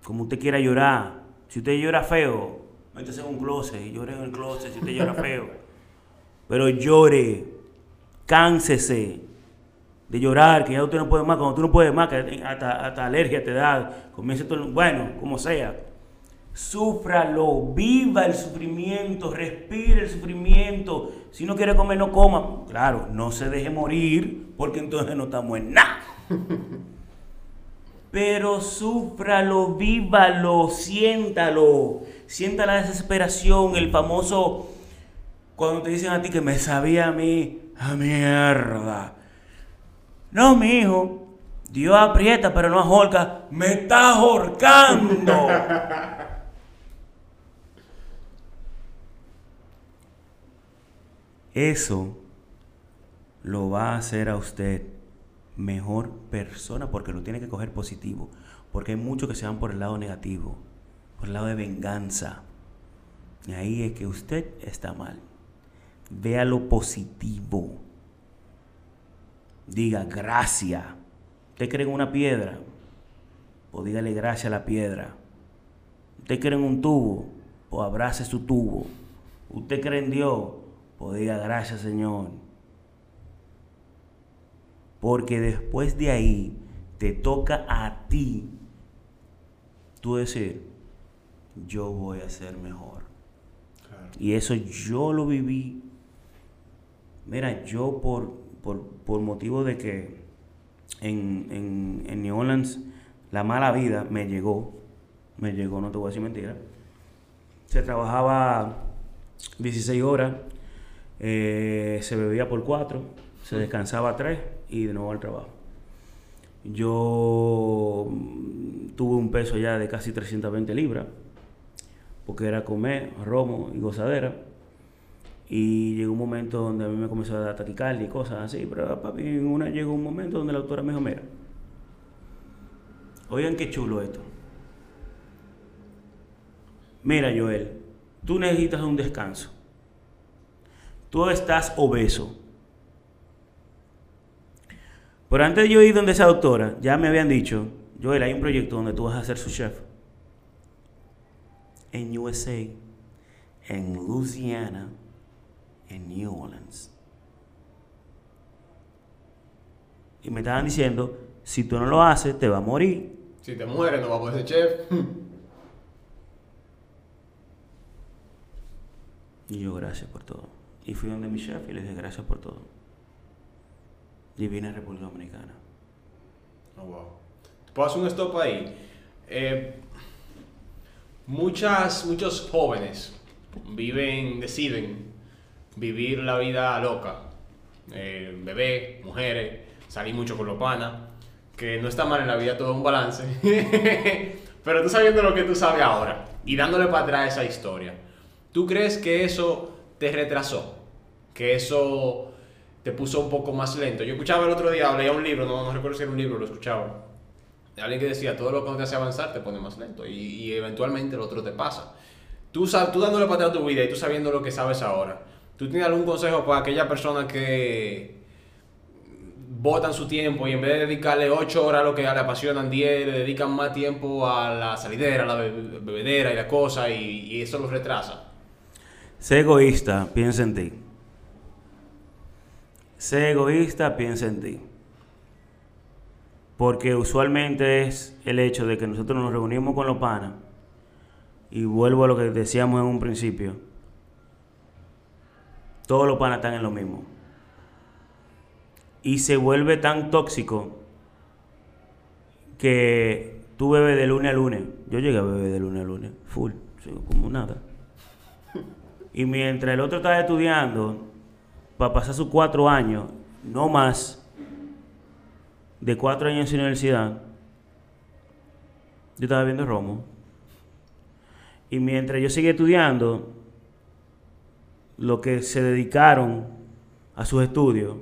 Como usted quiera llorar. Si usted llora feo, métese en un closet y llore en el closet si usted llora feo. Pero llore. Cánsese de llorar, que ya usted no puede más. Cuando tú no puedes más, que hasta, hasta alergia te da. Comienza todo, bueno, como sea. Súfralo, viva el sufrimiento, respire el sufrimiento. Si no quiere comer, no coma. Claro, no se deje morir, porque entonces no estamos en nada. Pero súfralo, vívalo, siéntalo. Sienta la desesperación, el famoso. Cuando te dicen a ti que me sabía a mí, a mierda. No, mijo. Dios aprieta, pero no ahorca. Me está ahorcando. Eso lo va a hacer a usted mejor persona porque lo tiene que coger positivo. Porque hay muchos que se van por el lado negativo, por el lado de venganza. Y ahí es que usted está mal. Vea lo positivo. Diga gracias. ¿Usted cree en una piedra? Pues dígale gracias a la piedra. ¿Usted cree en un tubo? Pues abrace su tubo. ¿Usted cree en Dios? Pues diga gracias Señor. Porque después de ahí te toca a ti tú decir, yo voy a ser mejor. Claro. Y eso yo lo viví. Mira, yo por, por, por motivo de que en, en, en New Orleans la mala vida me llegó. Me llegó, no te voy a decir mentira. Se trabajaba 16 horas, eh, se bebía por 4, se descansaba 3 y de nuevo al trabajo. Yo mm, tuve un peso ya de casi 320 libras, porque era comer, romo y gozadera. Y llegó un momento donde a mí me comenzó a dar taquicardia y cosas así, pero papi, en una llegó un momento donde la doctora me dijo, mira, oigan qué chulo esto. Mira, Joel, tú necesitas un descanso. Tú estás obeso. Pero antes de yo ir donde esa doctora, ya me habían dicho, Joel, hay un proyecto donde tú vas a ser su chef. En USA, en Louisiana, en New Orleans. Y me estaban diciendo, si tú no lo haces, te va a morir. Si te mueres, no vas a poder ser chef. Y yo, gracias por todo. Y fui donde mi chef y le dije, gracias por todo. Y vine a República Dominicana. Oh, wow. ¿Puedo hacer un stop ahí? Eh, muchas, muchos jóvenes viven, deciden vivir la vida loca. Eh, bebé, mujeres, salir mucho con los panas. Que no está mal en la vida, todo un balance. Pero tú sabiendo lo que tú sabes ahora y dándole para atrás esa historia, ¿tú crees que eso te retrasó? Que eso te puso un poco más lento. Yo escuchaba el otro día, leía un libro, no, no recuerdo si era un libro, lo escuchaba. Alguien que decía, todo lo que te hace avanzar te pone más lento y, eventualmente lo otro te pasa. Tú, tú dándole para atrás tu vida y tú sabiendo lo que sabes ahora, ¿tú tienes algún consejo para aquella persona que botan su tiempo y en vez de dedicarle 8 horas a lo que le apasionan 10, le dedican más tiempo a la salidera, a la be- bebedera y la cosa y, y eso los retrasa? Sé egoísta, piensa en ti. Sé egoísta, piensa en ti. Porque usualmente es el hecho de que nosotros nos reunimos con los panas. Y vuelvo a lo que decíamos en un principio. Todos los panas están en lo mismo. Y se vuelve tan tóxico que tú bebes de lunes a lunes. Yo llegué a beber de lunes a lunes, full, como nada. Y mientras el otro estaba estudiando, para pasar sus cuatro años, no más, de cuatro años en universidad, yo estaba viendo Romo. Y mientras yo seguía estudiando, lo que se dedicaron a sus estudios,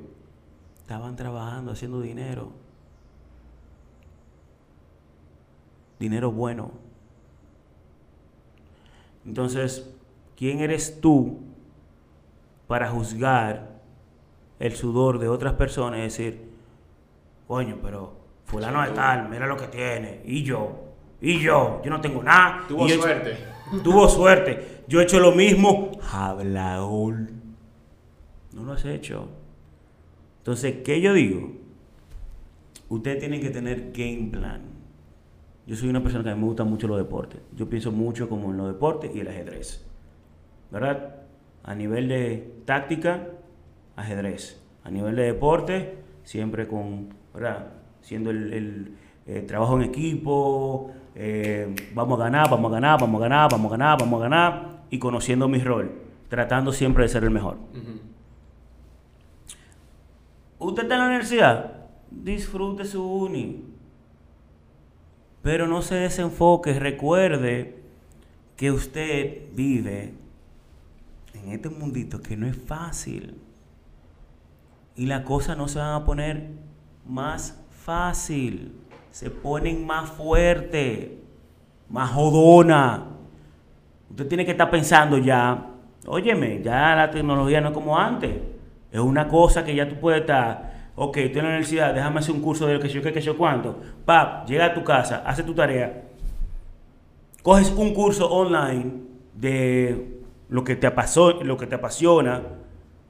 estaban trabajando, haciendo dinero. Dinero bueno. Entonces, ¿quién eres tú para juzgar el sudor de otras personas y decir, coño, pero fulano de tal, mira lo que tiene, y yo, y yo, yo no tengo nada. Tuvo suerte. Tuvo suerte. Yo he hecho lo mismo. Hablaol. No lo has hecho. Entonces, ¿qué yo digo? Ustedes tienen que tener game plan. Yo soy una persona que a mí me gusta mucho los deportes. Yo pienso mucho como en los deportes y el ajedrez. ¿Verdad? A nivel de táctica, ajedrez. A nivel de deporte, siempre con, ¿verdad? Siendo el, el, eh, trabajo en equipo, eh, vamos a ganar, vamos a ganar, vamos a ganar, vamos a ganar, vamos a ganar, y conociendo mi rol, tratando siempre de ser el mejor. Usted está en la universidad, disfrute su uni. Pero no se desenfoque, recuerde que usted vive en este mundito que no es fácil. Y las cosas no se van a poner más fácil. Se ponen más fuerte, más jodona. Usted tiene que estar pensando ya, óyeme, ya la tecnología no es como antes. Es una cosa que ya tú puedes estar, ok, estoy en la universidad, déjame hacer un curso de lo que yo qué, que yo cuánto. Pap, llega a tu casa, hace tu tarea, coges un curso online de lo que te, apaso- lo que te apasiona,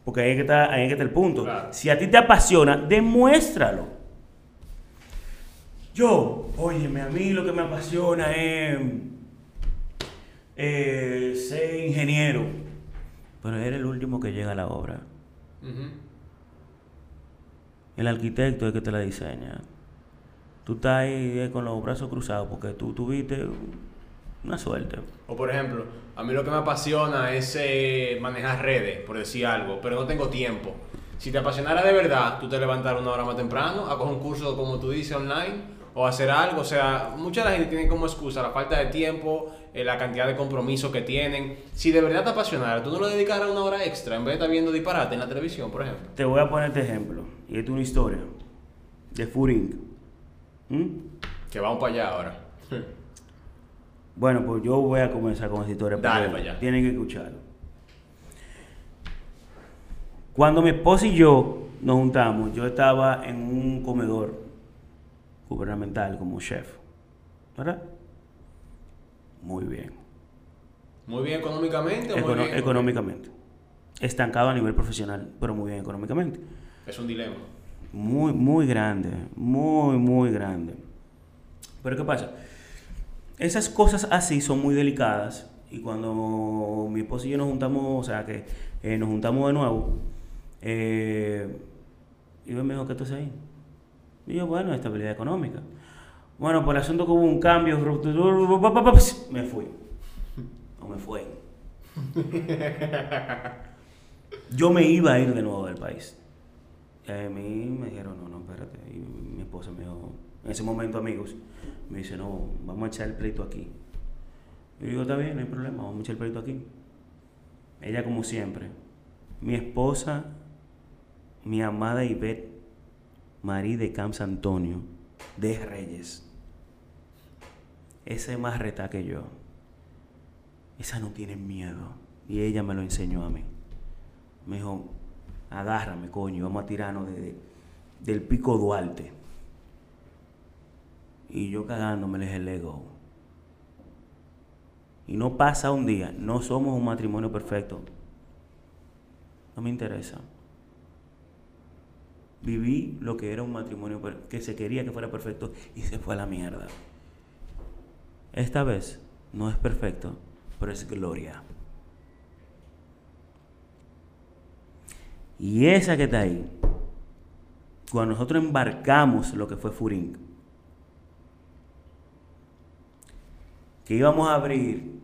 porque ahí es que está, ahí es que está el punto. Claro. Si a ti te apasiona, demuéstralo. Yo, óyeme, a mí lo que me apasiona es eh, ser ingeniero. Pero eres el último que llega a la obra. El arquitecto es el que te la diseña. Tú estás ahí eh, con los brazos cruzados porque tú tuviste una suerte. O por ejemplo, a mí lo que me apasiona es eh, manejar redes, por decir algo, pero no tengo tiempo. Si te apasionara de verdad, tú te levantaras una hora más temprano a coger un curso, como tú dices, online, o hacer algo. O sea, mucha de la gente tiene como excusa la falta de tiempo, eh, la cantidad de compromisos que tienen. Si de verdad te apasionara, tú no le dedicaras una hora extra en vez de estar viendo disparate en la televisión, por ejemplo. Te voy a poner este ejemplo. Y es una historia de Inc. ¿Mm? Que vamos para allá ahora. Bueno, pues yo voy a comenzar con esta historia. Dale pa' allá. Tienen que escucharlo. Cuando mi esposa y yo nos juntamos, yo estaba en un comedor gubernamental como chef. ¿Verdad? Muy bien. Muy bien económicamente o muy Econo- bien- económicamente. Estancado a nivel profesional, pero muy bien económicamente. Es un dilema. Muy, muy grande. Muy, muy grande. Pero ¿qué pasa? Esas cosas así son muy delicadas. Y cuando mi esposo y yo nos juntamos, o sea, que eh, nos juntamos de nuevo, eh, y yo me dijo, ¿qué tú haces ahí? Y yo, bueno, estabilidad económica. Bueno, por el asunto que hubo un cambio, me fui. O me fue. Yo me iba a ir de nuevo del país. Y a mí me dijeron, no, no, espérate. Y mi esposa me dijo, en ese momento, amigos, me dice, no, vamos a echar el pleito aquí. Yo digo, está bien, no hay problema, vamos a echar el pleito aquí. Ella, como siempre, mi esposa, mi amada Ivette Marie de Camps Antonio, de Reyes. Esa es más reta que yo. Esa no tiene miedo. Y ella me lo enseñó a mí. Me dijo, agárrame, coño, vamos a tirarnos de- de- del pico Duarte. Y yo cagándome le dije, let go. Y no pasa un día, no somos un matrimonio perfecto. No me interesa. Viví lo que era un matrimonio que se quería que fuera perfecto y se fue a la mierda. Esta vez no es perfecto, pero es gloria. Y esa que está ahí, cuando nosotros embarcamos lo que fue Furín, que íbamos a abrir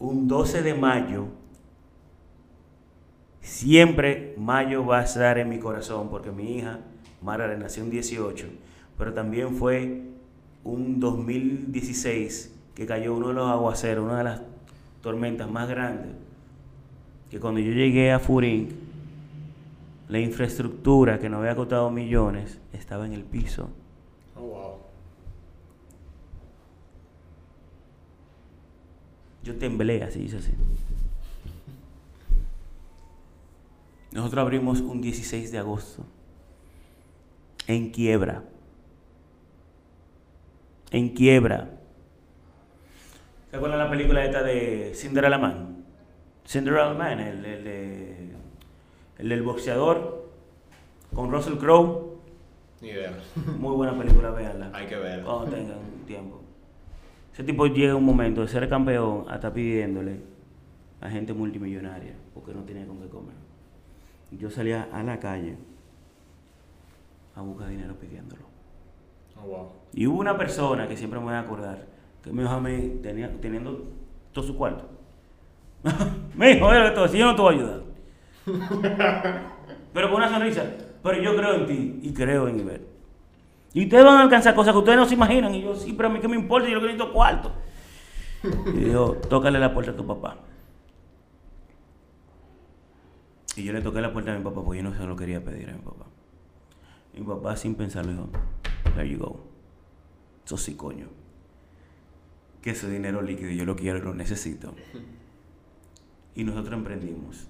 un 12 de mayo, siempre mayo va a estar en mi corazón, porque mi hija, Mara, nació en 18, pero también fue un 2016 que cayó uno de los aguaceros, una de las tormentas más grandes, que cuando yo llegué a Furín, la infraestructura que nos había costado millones estaba en el piso. Oh, wow. Yo temblé, así hice así. Nosotros abrimos un 16 de agosto. En quiebra. En quiebra. ¿Se acuerdan la película esta de Cinderella Man? Cinderella Man, el, el de- el del boxeador con Russell Crowe. Ni idea. Muy buena película, véanla. Hay que verla. Cuando tengan tiempo. Ese tipo llega un momento de ser campeón hasta pidiéndole a gente multimillonaria porque no tenía con qué comer. Yo salía a la calle a buscar dinero pidiéndolo. Oh, wow. Y hubo una persona que siempre me voy a acordar que me dijo a mí, tenía, teniendo todo su cuarto. me dijo, "Oye, todo, si yo no te voy a ayudar. Pero con una sonrisa. Pero yo creo en ti y creo en Iber. Y ustedes van a alcanzar cosas que ustedes no se imaginan. Y yo, sí, pero a mí qué me importa, yo lo que necesito es cuarto. Y dijo, tócale la puerta a tu papá. Y yo le toqué la puerta a mi papá porque yo no se lo quería pedir a mi papá. Y mi papá sin pensarlo dijo, there you go. Eso sí, coño. Que ese dinero líquido yo lo quiero y lo necesito. Y nosotros emprendimos.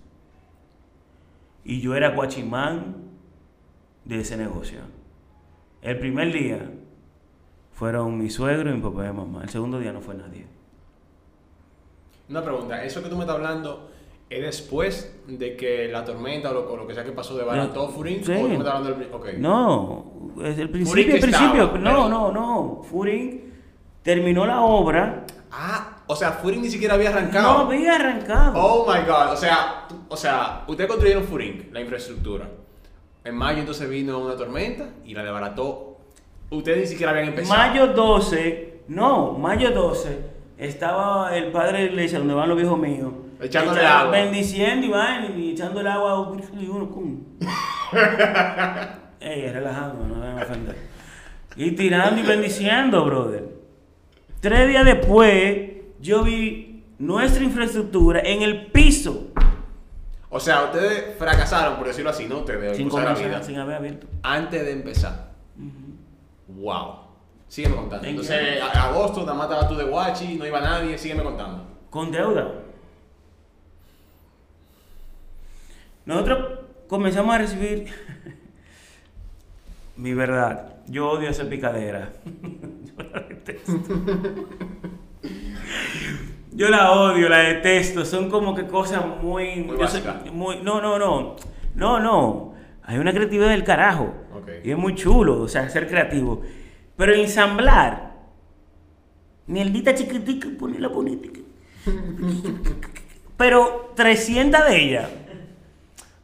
Y yo era guachimán de ese negocio. El primer día fueron mi suegro y mi papá y mi mamá. El segundo día no fue nadie. Una pregunta, ¿eso que tú me estás hablando es después de que la tormenta o lo, o lo que sea que pasó de Barató Furín? Sí. ¿O tú me estás hablando del... pri- Ok. No, es el principio, que el principio. estaba, no, pero- no, no. Furín terminó la obra. Ah, o sea, Furín ni siquiera había No arrancado. había arrancado. Oh my god, o sea, o sea, ustedes construyeron Furín, la infraestructura. En mayo entonces vino una tormenta y la desbarató. Ustedes ni siquiera habían empezado. Mayo 12, no, mayo 12, estaba el padre de la iglesia donde van los viejos míos. Echándole echando- agua. Bendiciendo y van y echando el agua a un- y uno, cum. Ey, relajando, no me ofender. Y tirando y bendiciendo, brother. Tres días después, yo vi nuestra infraestructura en el piso. O sea, ustedes fracasaron, por decirlo así, ¿no? Ustedes, Sin la vida. sin haber abierto. Antes de empezar. Wow. Sígueme contando. ¿En Entonces, agosto, nada más estabas tú de guachi, no iba nadie, sígueme contando. Con deuda. Nosotros comenzamos a recibir mi verdad. Yo odio esa picadera. Yo la detesto. Yo la odio, la detesto. Son como que cosas muy. Muy básicas. muy- no, no, no. No, no. Hay una creatividad del carajo. Y es muy chulo, o sea, ser creativo. Pero ensamblar. Mierdita chiquitica, ponerla bonita. Pero 300 de ellas.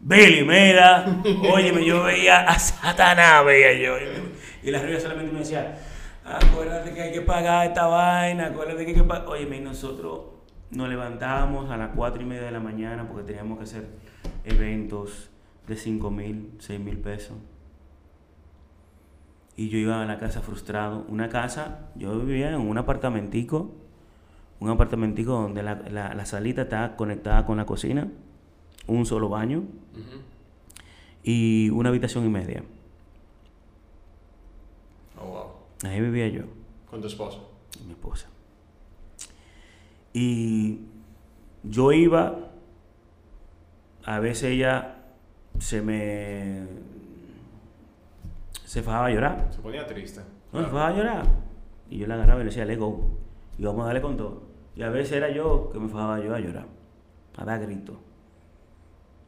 Billy, mira. Óyeme, yo veía a Satanás, veía yo. Y la rubia solamente me decía, acuérdate que hay que pagar esta vaina, acuérdate que hay que pagar. Y nosotros nos levantábamos a las 4 y media de la mañana porque teníamos que hacer eventos de 5 mil, 6 mil pesos. Y yo iba a la casa frustrado. Una casa, yo vivía en un apartamentico, un apartamentico donde la, la- la salita está conectada con la cocina, un solo baño y una habitación y media. Oh, wow. Ahí vivía yo, Con tu esposo. y mi esposa. Y yo iba, a veces ella se me... se fajaba a llorar. Se ponía triste. No, se fajaba a llorar. Y yo la agarraba y le decía, let go. Y vamos a darle con todo. Y a veces era yo que me fajaba yo a llorar, a dar gritos.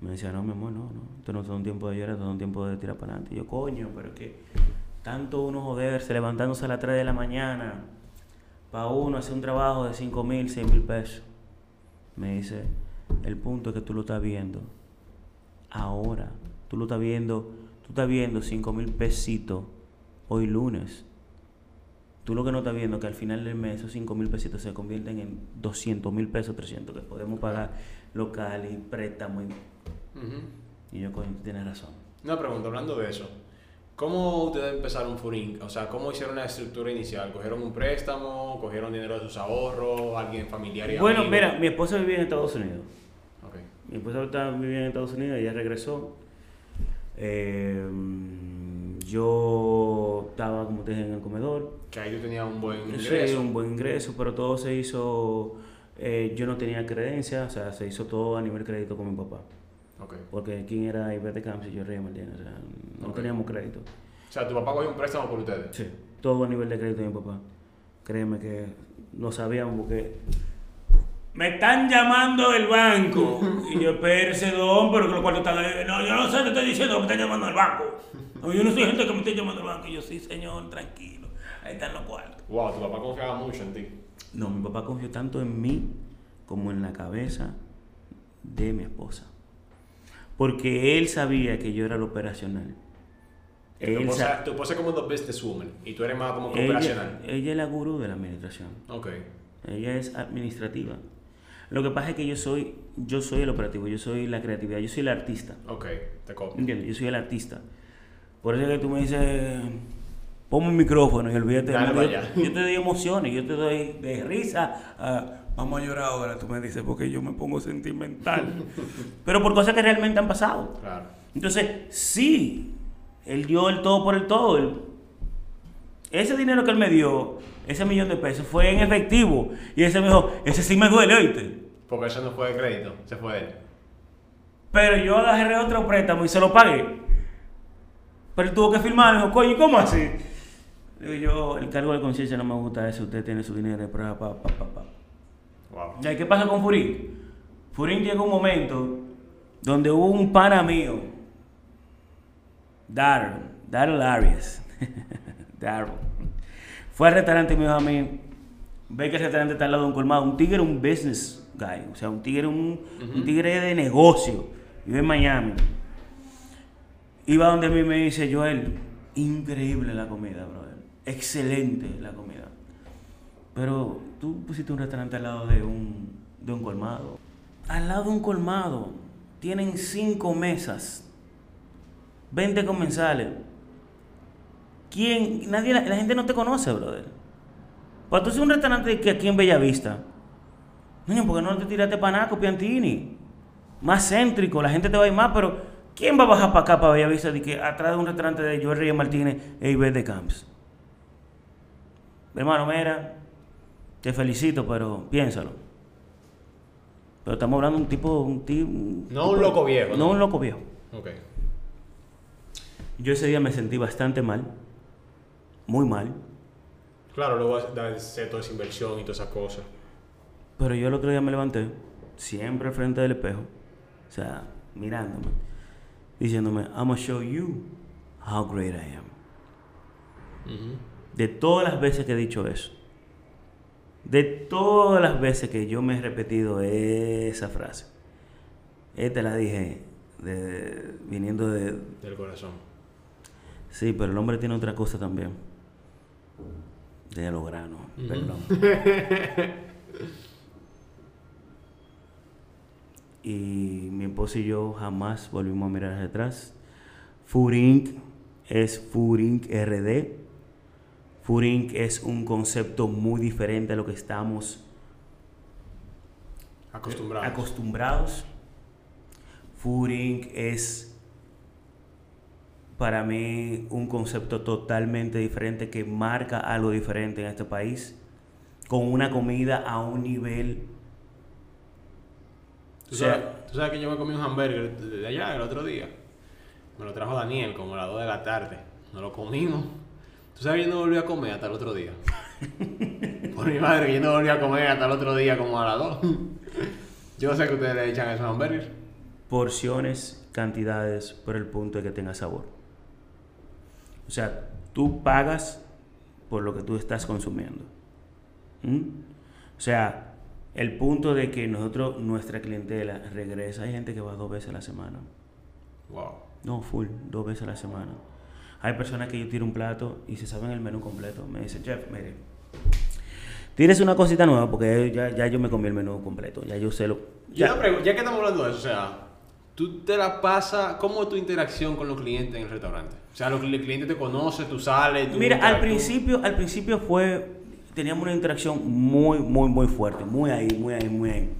Me decía, no, mi amor, no, no. Esto no es un tiempo de llorar, esto es un tiempo de tirar para adelante. Y yo, coño, pero que tanto uno joderse, levantándose a las 3 de la mañana, para uno hacer un trabajo de 5 mil, 6 mil pesos. Me dice, el punto es que tú lo estás viendo ahora. Tú lo estás viendo, tú estás viendo 5 mil pesitos hoy lunes. Tú lo que no estás viendo es que al final del mes esos 5 mil pesitos se convierten en 200 mil pesos, 300 que podemos pagar local y préstamo. Y, y yo, coño, tienes razón. Una pregunta, hablando de eso. ¿Cómo ustedes empezaron Furin? O sea, ¿cómo hicieron una estructura inicial? ¿Cogieron un préstamo? ¿Cogieron dinero de sus ahorros? ¿Alguien familiar y Bueno, amigo? mira, mi esposa vivía en Estados Unidos. Ok. Mi esposa estaba- vivía en Estados Unidos, ella regresó. Eh, yo estaba, como te dije, en el comedor. Que ahí tú tenías un buen Sí, ingreso. un buen ingreso, pero todo se hizo. eh, yo no tenía creencia, o sea, se hizo todo a nivel crédito con mi papá. Porque quién era Ivete Camps y yo Rey Martínez, o sea, no teníamos crédito. O sea, tu papá cogió un préstamo por ustedes. Sí. Todo a nivel de crédito de mi papá. Créeme que no sabíamos porque. Me están llamando del banco. Y yo, espérese, don, pero que los cuartos están ahí. No, yo no sé, te estoy diciendo que me están llamando del banco. No, yo no soy gente que me esté llamando del banco. Y yo, sí, señor, tranquilo. Ahí están los cuartos. Wow, tu papá confiaba mucho en ti. No, mi papá confió tanto en mí como en la cabeza de mi esposa. Porque él sabía que yo era lo operacional. Tu Él esposa, sa- tu esposa es como the businesswoman y tú eres más como que operacional. ella, ella es la gurú de la administración. Ok. Ella es administrativa. Lo que pasa es que yo soy, yo soy el operativo, yo soy la creatividad, yo soy el artista. Ok, te copio. ¿Entiendes? Yo soy el artista. Por eso es que tú me dices, ponme un micrófono y olvídate. Dale yo, yo te doy emociones, yo te doy de risa. Vamos a llorar ahora, tú me dices, porque yo me pongo sentimental. Pero por cosas que realmente han pasado. Claro. Entonces, sí, él dio el todo por el todo. Él- ese dinero que él me dio, ese millón de pesos, fue en efectivo. Y ese me dijo, ese sí me duele, oíste. Porque eso no fue de crédito, se fue de él. Pero yo agarré otro préstamo y se lo pagué. Pero él tuvo que firmar. Dijo, coño, ¿cómo así? Digo yo, el cargo de conciencia no me gusta eso. Usted tiene su dinero. Pa, pa, pa, pa, pa. Wow. ¿Y qué pasa con Furín? Furín llegó un momento donde hubo un pana mío, Daryl, Daryl Arias, Daryl, fue al restaurante dijo a mí, ve que el restaurante está al lado de un colmado, un tigre, un business guy, o sea, un tigre, un, un tigre de negocio, vive en Miami. Iba donde a mí me dice, Joel, increíble la comida, brother, excelente la comida. Pero tú pusiste un restaurante al lado de un, de un colmado. Al lado de un colmado. Tienen cinco mesas. 20 comensales. ¿Quién? Nadie, la, gente no te conoce, brother. Cuando tú haces un restaurante que aquí en Bellavista. Niño, ¿por qué no te tiraste Panaco, Piantini? Más céntrico, la gente te va a ir más, pero ¿quién va a bajar para acá, para Bellavista, de que atrás de un restaurante de Joel Reyes Martínez e Iber de Camps? Hermano, mira, te felicito, pero piénsalo. Pero estamos hablando de un tipo, un tipo, No un loco viejo, No, ¿no? un loco viejo. Ok. Yo ese día me sentí bastante mal, muy mal, Claro, luego hacer toda esa inversión y todas esas cosas. pero yo el otro día me levanté, siempre frente del espejo, o sea, mirándome, diciéndome, I'm gonna show you how great I am. De todas las veces que he dicho eso, de todas las veces que yo me he repetido esa frase, esta la dije de- viniendo de... Del corazón. Sí, pero el hombre tiene otra cosa también. De los granos, perdón. y mi esposa y yo jamás volvimos a mirar hacia atrás. Furink es Furink RD. Furink es un concepto muy diferente a lo que estamos Acostumbrado. acostumbrados. Furink es para mí un concepto totalmente diferente que marca algo diferente en este país, con una comida a un nivel... ¿Tú, o sea- sabes, tú sabes que yo me comí un hamburger de allá el otro día. Me lo trajo Daniel como a las 2 de la tarde. Nos lo comimos. ¿Tú sabes que yo no volví a comer hasta el otro día? Por mi madre, yo no volví a comer hasta el otro día como a las 2. Yo sé que ustedes le echan esos hamburgers. porciones, cantidades, por el punto de que tenga sabor. O sea, tú pagas por lo que tú estás consumiendo. ¿Mm? O sea, el punto de que nosotros, nuestra clientela regresa, hay gente que va dos veces a la semana. Wow. No, full, dos veces a la semana. Hay personas que yo tiro un plato y se saben el menú completo. Me dicen, Jeff, mire, tienes una cosita nueva porque ya, ya yo me comí el menú completo. Ya yo sé lo. Ya. Ya. Una pregunta, ya que estamos hablando de eso, o sea, tú te la pasas, ¿cómo es tu interacción con los clientes en el restaurante? O sea, los, el cliente te conoce, tú sales, tú Mira, al principio, al principio fue, teníamos una interacción muy, muy, muy fuerte, muy ahí, muy ahí, muy ahí.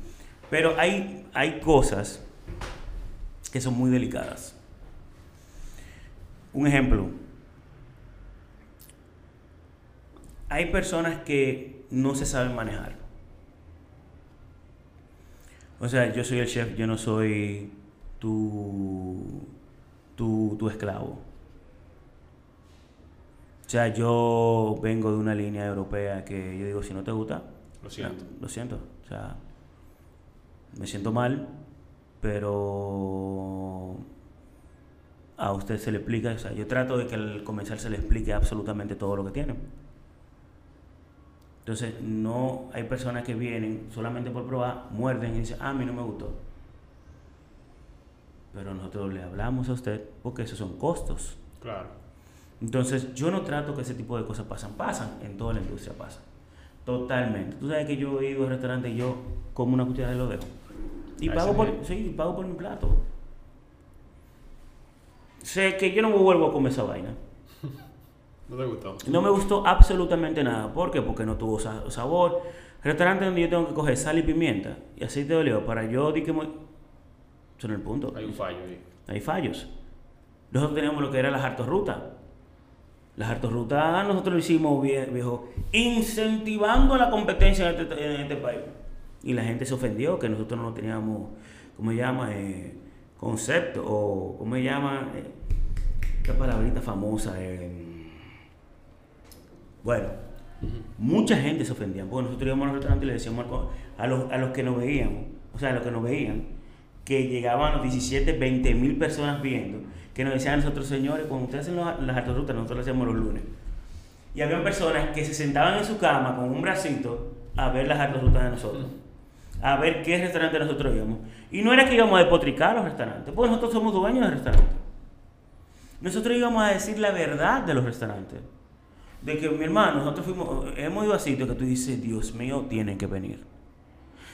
Pero hay, hay cosas que son muy delicadas. Un ejemplo. Hay personas que no se saben manejar. O sea, yo soy el chef, yo no soy tu, tu, tu esclavo. O sea, yo vengo de una línea europea que yo digo, si no te gusta, Lo siento. lo siento. O sea, me siento mal, pero a usted se le explica. O sea, yo trato de que al comenzar se le explique absolutamente todo lo que tiene. Entonces, no hay personas que vienen solamente por probar, muerden y dicen, ah, a mí no me gustó. Pero nosotros le hablamos a usted porque esos son costos. Claro. Entonces, yo no trato que ese tipo de cosas pasan. Pasan, en toda la industria pasan. Totalmente. Tú sabes que yo he ido al restaurante y yo como una cuchara de lo dejo. Y pago por, sí, pago por mi plato. Sé que yo no me vuelvo a comer esa vaina. ¿No te gustó? No me gustó absolutamente nada. ¿Por qué? Porque no tuvo sa- sabor. Restaurante donde yo tengo que coger sal y pimienta y aceite de oliva para yo di que muy... Eso no es el punto. Hay un fallo ahí. Hay fallos. Nosotros teníamos lo que era las hartorrutas. Las hartorrutas nosotros lo hicimos vie- viejo, incentivando la competencia en este, en este país. Y la gente se ofendió que nosotros no teníamos, ¿cómo se llama? Eh, concepto o, ¿cómo se llama? Esta palabrita famosa. eh, bueno, mucha gente se ofendía, porque nosotros íbamos a los restaurantes y le decíamos al a los, a los que nos veíamos, o sea, a los que nos veían, que llegaban los 17, 20 mil personas viendo, que nos decían a nosotros, señores, cuando ustedes hacen los- las rutas, nosotros lo hacemos los lunes. Y había personas que se sentaban en su cama con un bracito a ver las rutas de nosotros, a ver qué restaurante nosotros íbamos. Y no era que íbamos a despotricar los restaurantes, porque nosotros somos dueños del restaurante. Nosotros íbamos a decir la verdad de los restaurantes. De que, mi hermano, nosotros fuimos, hemos ido a sitios que tú dices, Dios mío, tienen que venir.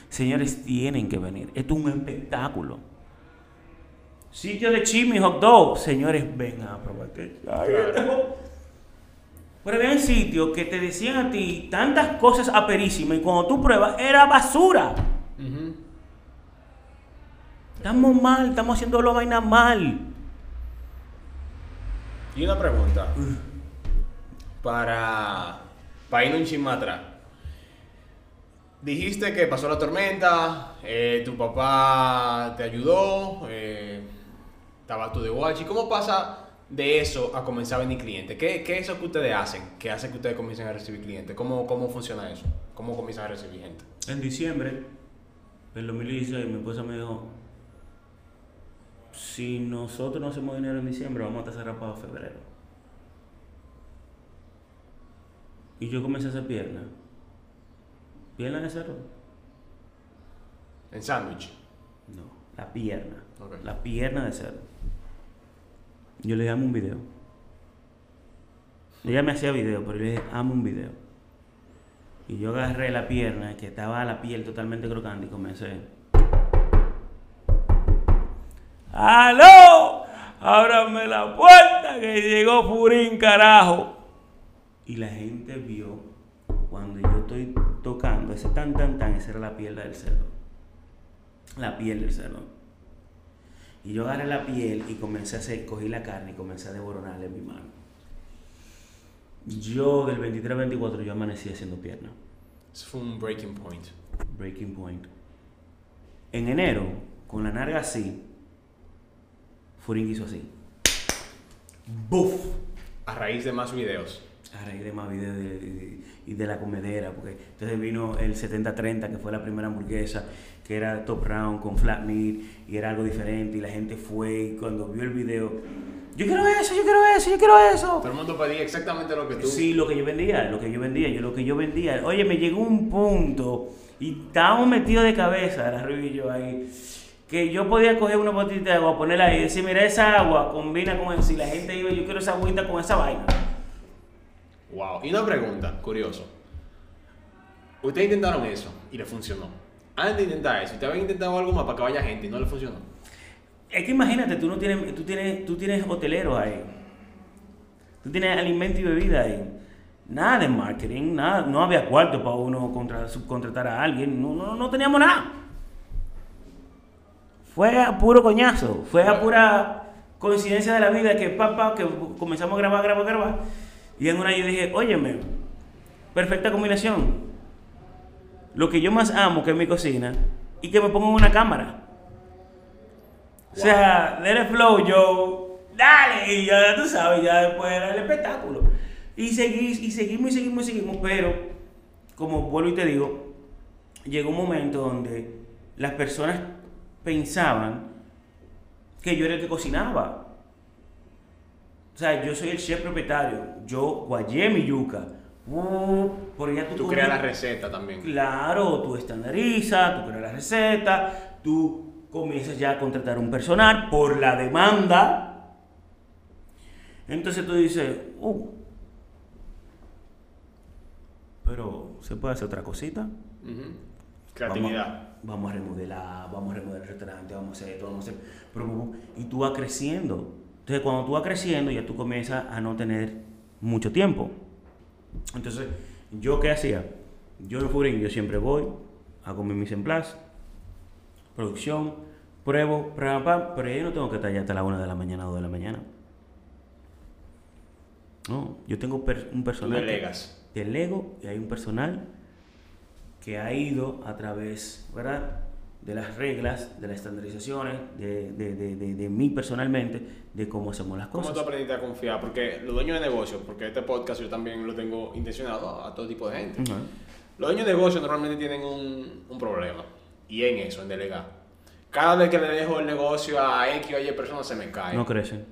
Señores, tienen que venir. Esto es un espectáculo. Sitio de chisme hot dog. Señores, vengan a probar. Pero había sitios que te decían a ti tantas cosas aperísimas y cuando tú pruebas era basura. Estamos mal, estamos haciendo la vaina mal. Y una pregunta. Para, para ir un atrás. Dijiste que pasó la tormenta, eh, tu papá te ayudó, eh, estabas tú de guachi. ¿Cómo pasa de eso a comenzar a venir clientes? ¿Qué, ¿Qué es eso que ustedes hacen que hace que ustedes comiencen a recibir clientes? ¿Cómo, cómo funciona eso? ¿Cómo comienzan a recibir gente? En diciembre del 2016 mi esposa me dijo, si nosotros no hacemos dinero en diciembre, vamos a estar cerrados para febrero. Y yo comencé a hacer piernas. ¿Pierna de cerdo? ¿En sándwich? No, la pierna. La pierna de cerdo. Yo le dije, amo un video. Ella me hacía video, pero yo le dije, amo un video. Y yo agarré la pierna, que estaba la piel totalmente crocante, y comencé. ¡Aló! Ábrame la puerta que llegó Furín, carajo. Y la gente vio cuando yo estoy tocando ese tan tan tan, esa era la piel del cerdo. La piel del cerdo. Y yo agarré la piel y comencé a hacer, cogí la carne y comencé a devoronarla en mi mano. Yo del 23 al 24 yo amanecí haciendo pierna. Eso fue un breaking point. Breaking point. En enero, con la narga así, Furín hizo así. ¡Buf! A raíz de más videos. A raíz de más videos de- de- y de la comedera, porque entonces vino el 70-30, que fue la primera hamburguesa, que era top round con flat meat, y era algo diferente, y la gente fue, y cuando vio el video, yo quiero eso, yo quiero eso, yo quiero eso. Todo el mundo pedía exactamente lo que tú. Sí, lo que yo vendía, lo que yo vendía, yo lo que yo vendía. Oye, me llegó un punto y estábamos metidos de cabeza, la Ruby y yo ahí, que yo podía coger una botellita de agua, ponerla ahí y decir, mira, esa agua combina con eso. Y la gente iba, yo quiero esa agüita con esa vaina. Wow. Y una pregunta, curioso. Ustedes intentaron eso y le funcionó. Antes de intentar eso, ustedes habían intentado algo más para que vaya gente y no le funcionó. Es que imagínate, tú no tienes, tú tienes, tú tienes hoteleros ahí. Tú tienes alimento y bebida ahí. Nada de marketing, nada, no había cuarto para uno contra, subcontratar a alguien, no, no, no teníamos nada. Fue a puro coñazo, fue a pura coincidencia de la vida que papá, que comenzamos a grabar, grabar, grabar. Y en una yo dije, óyeme, perfecta combinación. Lo que yo más amo que es mi cocina y que me pongan una cámara. O sea, it flow, yo. Dale, y ya tú sabes, ya después era el espectáculo. Y, seguí, y seguimos y seguimos y seguimos, pero, como vuelvo y te digo, llegó un momento donde las personas pensaban que yo era el que cocinaba. O sea, yo soy el chef propietario, yo guayé mi yuca. Uh, por ya tú, Tú creas la receta también. Claro, tú estandarizas, tú creas la receta, tú comienzas ya a contratar un personal por la demanda. Entonces tú dices, uh, pero se puede hacer otra cosita. Ujú. Creatividad. Vamos, vamos a remodelar, vamos a remodelar el restaurante, vamos a hacer esto, vamos a hacer. pero- y tú vas creciendo. Entonces, cuando tú vas creciendo, ya tú comienzas a no tener mucho tiempo. Entonces, ¿yo qué hacía? Yo en Furin, yo siempre voy, hago mi mise en place, producción, pruebo, prueba, pam, pero yo no tengo que estar ya hasta la 1 de la mañana o 2 de la mañana. No, yo tengo per- un Tú personal. que- delegas. delego y hay un personal que ha ido a través, ¿verdad? De las reglas, de las estandarizaciones, de, de, de, de, mí personalmente, de cómo hacemos las ¿Cómo cosas. tú aprendiste a confiar? Porque los dueños de negocios, porque este podcast yo también lo tengo intencionado a todo tipo de gente. Los dueños de negocios normalmente tienen un, un problema. Y en eso, en delegar. Cada vez que le dejo el negocio a X o Y personas se me cae. No crecen.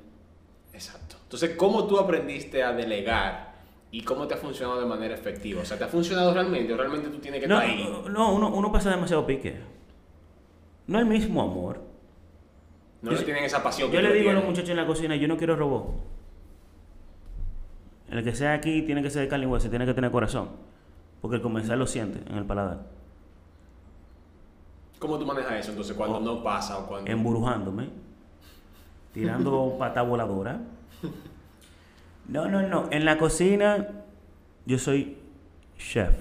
Exacto. Entonces, ¿cómo tú aprendiste a delegar y cómo te ha funcionado de manera efectiva? O sea, ¿te ha funcionado realmente o realmente tú tienes que No, estar ahí? no uno, uno pasa demasiado pique. No el mismo amor. No Yo- le tienen esa pasión Yo le digo a los muchachos en la cocina, yo no quiero robot. El que sea aquí tiene que ser de carne y tiene que tener corazón. Porque el comensal lo siente en el paladar. ¿Cómo tú manejas eso entonces cuando no pasa o cuando... emburujándome, tirando pata voladora. No, no, no. En la cocina yo soy chef.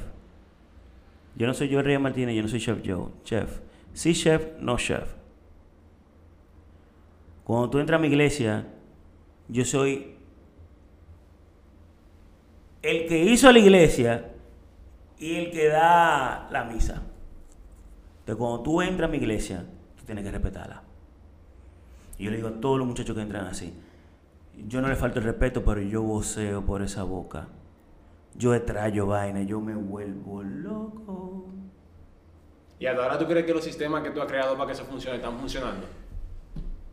Yo no soy Joe Reyes Martínez, yo no soy chef Joe. Chef. Sí chef, no chef. Cuando tú entras a mi iglesia, yo soy el que hizo la iglesia y el que da la misa. Entonces, cuando tú entras a mi iglesia, tú tienes que respetarla. Y yo le digo a todos los muchachos que entran así, yo no le falto el respeto, pero yo voceo por esa boca. Yo extrayo vaina, yo me vuelvo loco. ¿Y hasta ahora tú crees que los sistemas que tú has creado para que eso funcione están funcionando?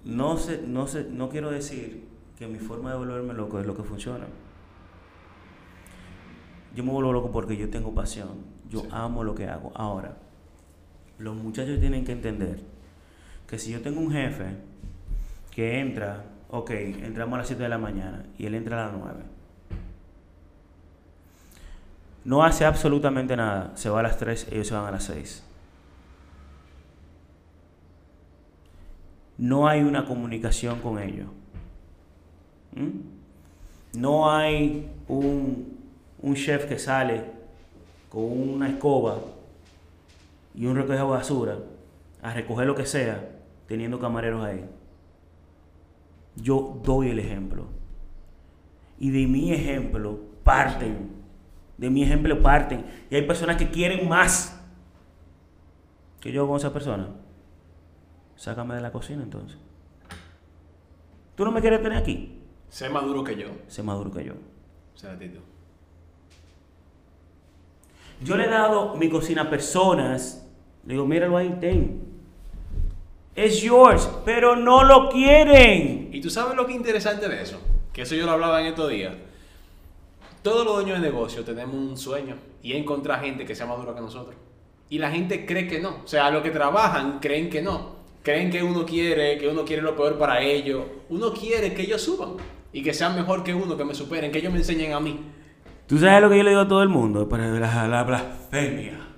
No sé, no sé, no quiero decir que mi forma de volverme loco es lo que funciona. Yo me vuelvo loco porque yo tengo pasión. Yo Sí. amo lo que hago. Ahora, los muchachos tienen que entender que si yo tengo un jefe que entra, ok, entramos a las 7 de la mañana y él entra a las 9. No hace absolutamente nada. Se va a las 3, ellos se van a las 6. No hay una comunicación con ellos. ¿Mm? No hay un, un chef que sale con una escoba y un recoge de basura a recoger lo que sea teniendo camareros ahí. Yo doy el ejemplo. Y de mi ejemplo parten. De mi ejemplo parten. Y hay personas que quieren más que yo con esa persona. Sácame de la cocina entonces. ¿Tú no me quieres tener aquí? Sé más duro que yo. Sé más duro que yo. O sea, Tito. Yo le he dado mi cocina a personas. Le digo, míralo ahí, ten. Es yours, pero no lo quieren. Y tú sabes lo que es interesante de eso, que eso yo lo hablaba en estos días. Todos los dueños de negocio tenemos un sueño y encontrar gente que sea más dura que nosotros. Y la gente cree que no. O sea, los que trabajan creen que no. Creen que uno quiere, que uno quiere lo peor para ellos. Uno quiere que ellos suban y que sean mejor que uno, que me superen, que ellos me enseñen a mí. ¿Tú sabes lo que yo le digo a todo el mundo? Para la, la blasfemia.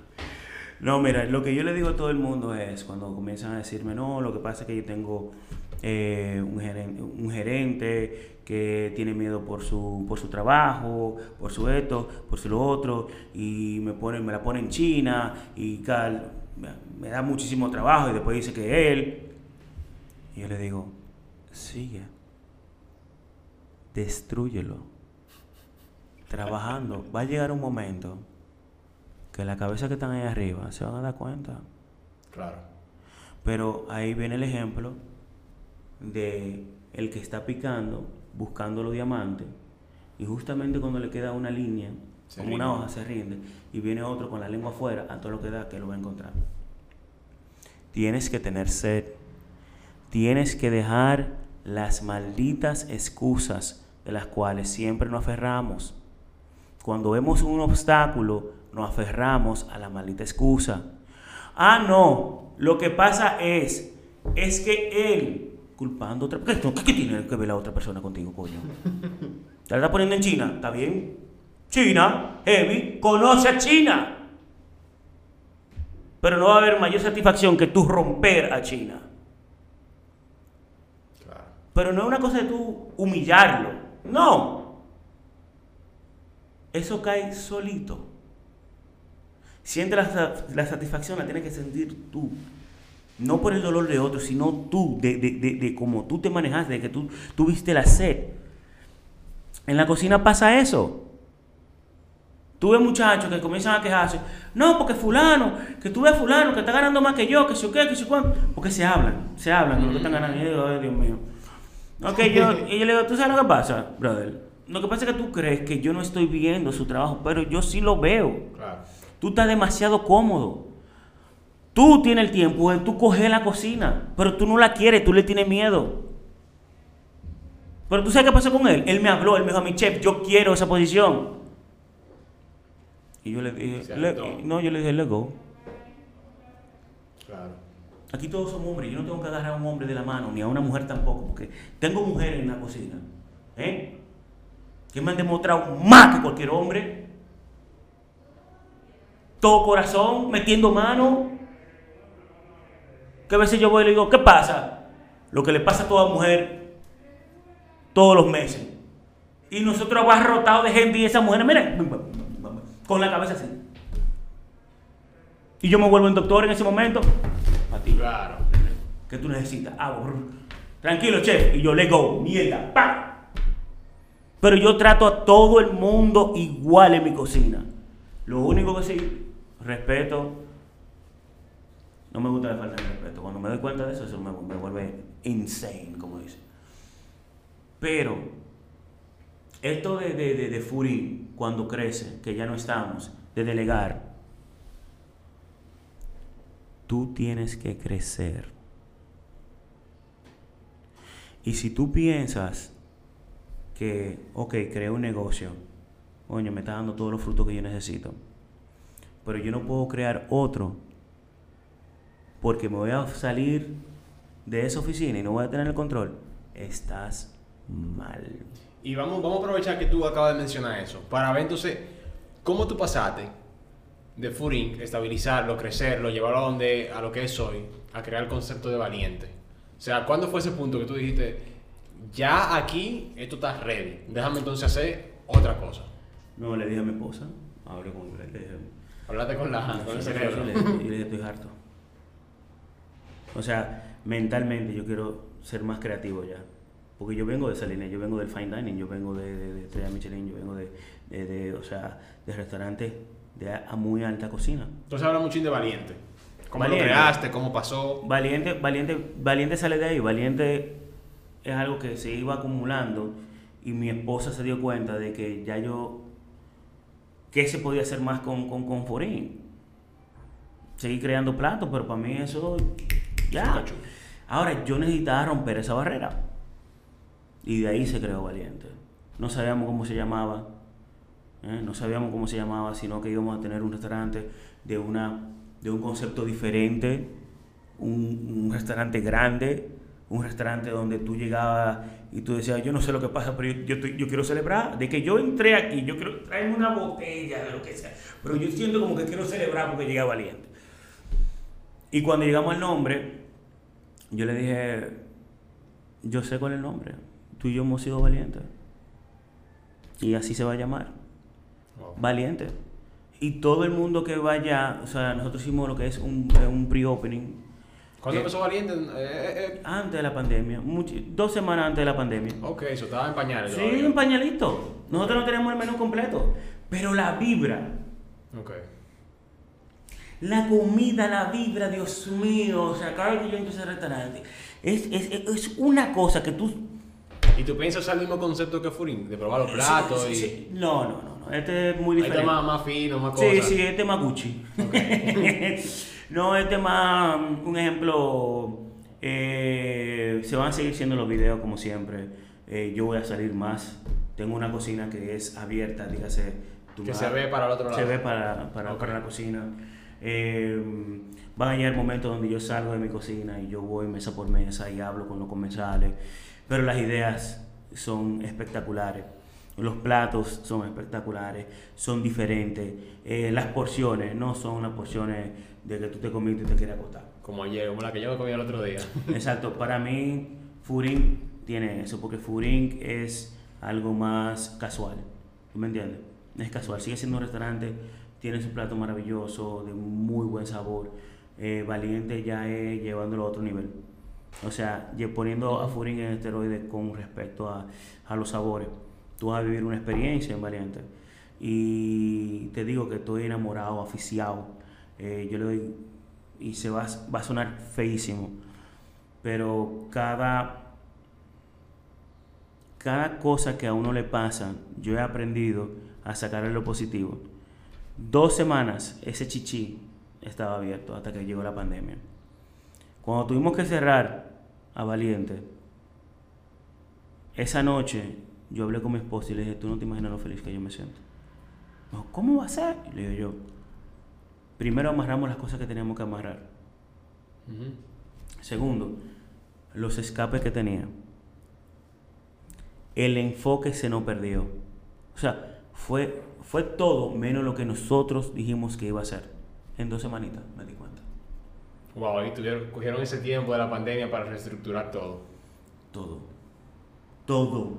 No, mira, lo que yo le digo a todo el mundo es cuando comienzan a decirme, no, lo que pasa es que yo tengo eh, un, gerente, que tiene miedo por su, por su trabajo, por su esto, por su lo otro, y me, pone, me la pone en China, y cal, me, me da muchísimo trabajo, y después dice que él. Y yo le digo, sigue, destruyelo. Trabajando, va a llegar un momento que la cabeza que están ahí arriba se van a dar cuenta. Claro. Pero ahí viene el ejemplo de el que está picando, buscando los diamantes, y justamente cuando le queda una línea, Se como una hoja, se rinde, y viene otro con la lengua afuera, a todo lo que da, que lo va a encontrar. Tienes que tener sed. Tienes que dejar las malditas excusas de las cuales siempre nos aferramos. Cuando vemos un obstáculo, nos aferramos a la maldita excusa. Ah, no, lo que pasa es, es que él, culpando a otra ¿qué, qué tiene que ver la otra persona contigo, coño? ¿Te la está poniendo en China? ¿Está bien? China, heavy, conoce a China. Pero no va a haber mayor satisfacción que tú romper a China. Pero no es una cosa de tú humillarlo. No. Eso cae solito. Siente la, la satisfacción, la tienes que sentir tú. No por el dolor de otro, sino tú, de, de, de, de cómo tú te manejaste, de que tú tuviste la sed. En la cocina pasa eso. Tú ves muchachos que comienzan a quejarse. No, porque fulano, que tú ves fulano que está ganando más que yo, que si qué, que si cuánto. Porque se hablan, se hablan de lo que están ganando. Yo digo, ay, Dios mío. Ok, yo, y yo le digo, ¿tú sabes lo que pasa, brother? Lo que pasa es que tú crees que yo no estoy viendo su trabajo, pero yo sí lo veo. Claro. Tú estás demasiado cómodo. Tú tienes el tiempo de tú coger la cocina, pero tú no la quieres, tú le tienes miedo. Pero tú sabes qué pasó con él. Él me habló, él me dijo a mi chef, yo quiero esa posición. Y yo le dije, Se "Le- aventó. no, yo le dije, let go. Claro. Aquí todos somos hombres. Yo no tengo que agarrar a un hombre de la mano, ni a una mujer tampoco, porque tengo mujeres en la cocina. ¿eh? Que me han demostrado más que cualquier hombre. Todo corazón, metiendo mano. Que a veces yo voy y le digo, ¿qué pasa? Lo que le pasa a toda mujer todos los meses. Y nosotros abarrotados de gente y esa mujer, miren, con la cabeza así. Y yo me vuelvo un doctor en ese momento. A ti. Claro. ¿Qué tú necesitas? Ah. Tranquilo, chef. Y yo le go. Mierda. ¡Pam! Pero yo trato a todo el mundo igual en mi cocina. Lo único que sí, respeto. No me gusta la falta de respeto. Cuando me doy cuenta de eso, eso me, vuelve insane, como dice. Pero esto de, de, de, de cuando crece, que ya no estamos, de delegar, tú tienes que crecer. Y si tú piensas que, ok, creé un negocio, coño, me está dando todos los frutos que yo necesito, pero yo no puedo crear otro porque me voy a salir de esa oficina y no voy a tener el control, estás mal. Y vamos, vamos a aprovechar que tú acabas de mencionar eso, para ver entonces cómo tú pasaste de Furing, estabilizarlo, crecerlo, llevarlo a, donde, a lo que es hoy, a crear el concepto de valiente. O sea, ¿cuándo fue ese punto que tú dijiste, ya aquí esto está ready, déjame entonces hacer otra cosa? No, le dije a mi esposa, hablé con le dije, Hablate con, la, con el cerebro. Y le, estoy harto. O sea, mentalmente yo quiero ser más creativo ya. Porque yo vengo de esa línea, yo vengo del fine dining, yo vengo de, de, de Estrella Michelin, yo vengo de, de, de, o sea, de restaurantes de a, a muy alta cocina. Entonces habla mucho de valiente. ¿Cómo Valiente. lo creaste? ¿Cómo pasó? Valiente, valiente, valiente sale de ahí, valiente es algo que se iba acumulando y mi esposa se dio cuenta de que ya yo, ¿qué se podía hacer más con, con, con Forín? Seguir creando platos, pero para mí eso ya. Ahora, yo necesitaba romper esa barrera. Y de ahí se creó Valiente. No sabíamos cómo se llamaba. ¿eh? No sabíamos cómo se llamaba, sino que íbamos a tener un restaurante de, una, de un concepto diferente. Un, un restaurante grande. Un restaurante donde tú llegabas y tú decías, yo no sé lo que pasa, pero yo, yo, yo quiero celebrar. De que yo entré aquí, yo quiero traerme una botella de lo que sea. Pero yo siento como que quiero celebrar porque llegué a Valiente. Y cuando llegamos al nombre, yo le dije, yo sé cuál es el nombre. Tú y yo hemos sido valientes. Y así se va a llamar. Wow. Valiente. Y todo el mundo que vaya, o sea, nosotros hicimos lo que es un, un pre-opening ¿Cuándo ¿Qué? empezó Valiente? Eh, eh, eh. antes de la pandemia, much- dos semanas antes de la pandemia. Ok, eso estaba en pañales. Sí, todavía. un pañalito. Nosotros no tenemos el menú completo. Pero la vibra, Ok. la comida, la vibra, Dios mío. O sea, cada vez que yo entro a ese restaurante, es, es, es- es una cosa que tú ¿Y tú piensas el mismo concepto que Furin? De probar los platos Sí, y... sí, sí. No, no, no, no. Este es muy Ahí está diferente. más, más fino, más Sí, cosas. sí, este es más Gucci. no, este es más un ejemplo. eh, se van a seguir siendo los videos como siempre. Eh, yo voy a salir más. Tengo una cocina que es abierta, dígase. tú Que se ve para el otro lado. Se ve para, para, Ok. para la cocina. Eh, van a llegar momentos donde yo salgo de mi cocina y yo voy mesa por mesa y hablo con los comensales. Pero las ideas son espectaculares. Los platos son espectaculares, son diferentes. Eh, las porciones no son unas porciones de que tú te comiste y te quieres acostar. Como ayer, como la que yo me comí el otro día. Exacto, para mí Furing tiene eso, porque Furing es algo más casual, ¿tú me entiendes? Es casual, sigue siendo un restaurante, tiene su plato maravilloso, de muy buen sabor, eh, Valiente ya es llevándolo a otro nivel. O sea, poniendo a Furing en esteroides con respecto a, a los sabores. Tú vas a vivir una experiencia en Valiente. Y te digo que estoy enamorado, aficiado. Eh, yo le doy, y se va, va a sonar feísimo, pero cada, cada cosa que a uno le pasa, yo he aprendido a sacarle lo positivo. Dos semanas ese chichi estaba abierto hasta que llegó la pandemia. Cuando tuvimos que cerrar a Valiente, esa noche yo hablé con mi esposa y le dije, tú no te imaginas lo feliz que yo me siento. Me dijo, ¿cómo va a ser? Y le digo yo, primero amarramos las cosas que teníamos que amarrar. Segundo, los escapes que tenía. El enfoque se nos perdió. O sea, fue, fue todo menos lo que nosotros dijimos que iba a ser. En dos semanitas me di cuenta. Wow, y tuvieron, cogieron ese tiempo de la pandemia para reestructurar todo. Todo. Todo.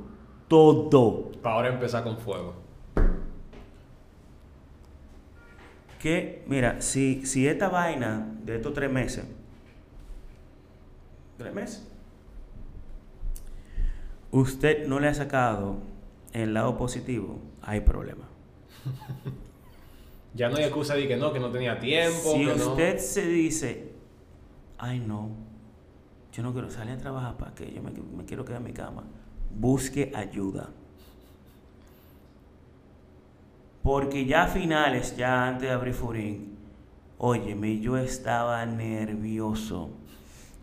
Todo. Para ahora empezar con fuego. Que, mira, si, si esta vaina de estos tres meses, tres meses, usted no le ha sacado el lado positivo, hay problema. Ya no hay excusa de que no, que no tenía tiempo. si que no. usted se dice, ay no, yo no quiero salir a trabajar para que yo me, me quiero quedar en mi cama, busque ayuda. Porque ya a finales, ya antes de abrir Furín, óyeme, yo estaba nervioso.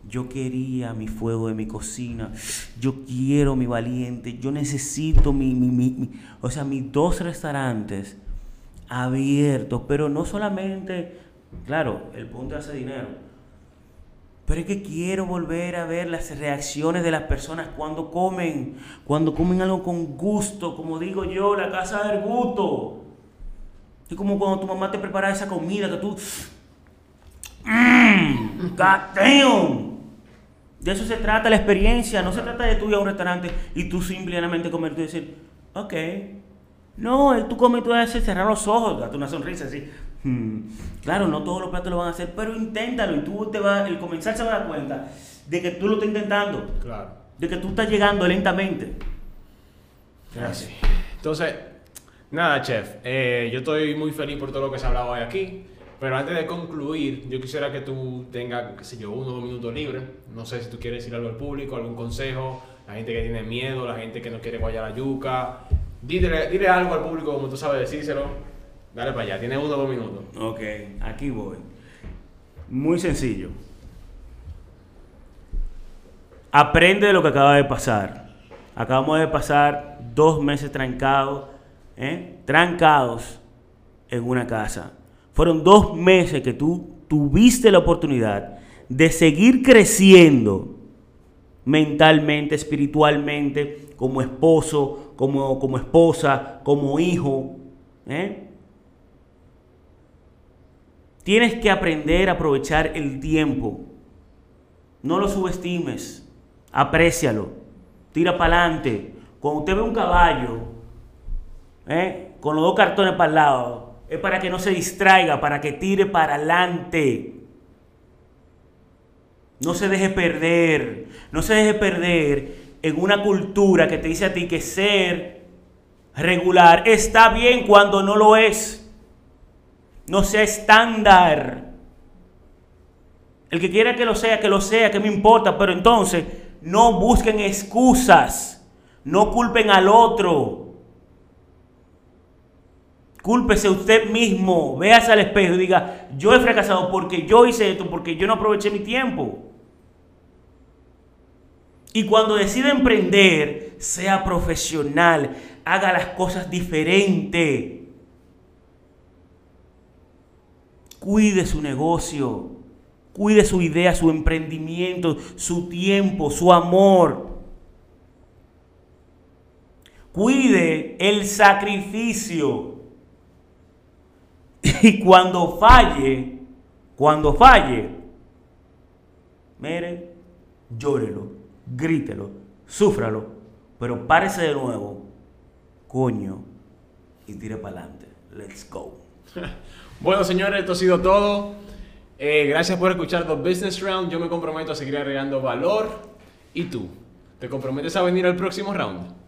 Yo quería mi fuego de mi cocina. Yo quiero mi valiente. Yo necesito mi, mi, mi, o sea, mis dos restaurantes abiertos. Pero no solamente, claro, el punto hace dinero. Pero es que quiero volver a ver las reacciones de las personas cuando comen, cuando comen algo con gusto, como digo yo, la casa del gusto. Es como cuando tu mamá te prepara esa comida que tú. Mmm, De eso se trata la experiencia. No se trata de tú ir a un restaurante y tú simplemente comer y decir, ok. No, tú comes y tú haces cerrar los ojos, date una sonrisa así. Hmm. Claro, no todos los platos lo van a hacer, pero inténtalo y tú te vas, el comenzar se va a dar cuenta de que tú lo estás intentando. Claro. De que tú estás llegando lentamente. Gracias. Entonces, Nada, chef. Eh, yo estoy muy feliz por todo lo que se ha hablado hoy aquí. Pero antes de concluir, yo quisiera que tú tengas, qué sé yo, uno o dos minutos libres. No sé si tú quieres decir algo al público, algún consejo. La gente que tiene miedo, la gente que no quiere guayar la yuca. Dile, dile algo al público como tú sabes decírselo. Dale para allá, tiene uno o dos minutos. Ok, aquí voy. Muy sencillo. Aprende de lo que acaba de pasar. Acabamos de pasar dos meses trancados ¿eh? trancados en una casa. Fueron dos meses que tú tuviste la oportunidad de seguir creciendo mentalmente, espiritualmente, como esposo, como, como esposa, como hijo. ¿eh? Tienes que aprender a aprovechar el tiempo. No lo subestimes. Aprécialo. Tira para adelante. Cuando usted ve un caballo ¿eh? con los dos cartones para el lado, es para que no se distraiga, para que tire para adelante. No se deje perder, no se deje perder en una cultura que te dice a ti que ser regular está bien cuando no lo es. No sea estándar. El que quiera que lo sea, que lo sea, que me importa, pero entonces no busquen excusas, no culpen al otro. Cúlpese usted mismo, véase al espejo y diga, yo he fracasado porque yo hice esto, porque yo no aproveché mi tiempo. Y cuando decida emprender, sea profesional, haga las cosas diferente. Cuide su negocio, cuide su idea, su emprendimiento, su tiempo, su amor. Cuide el sacrificio. Y cuando falle, cuando falle, mire, llórelo, grítelo, súfralo, pero párese de nuevo, coño, y tire para adelante. Let's go. bueno, señores, esto ha sido todo. Eh, gracias por escuchar The Business Round. Yo me comprometo a seguir agregando valor. ¿Y tú? ¿Te comprometes a venir al próximo round?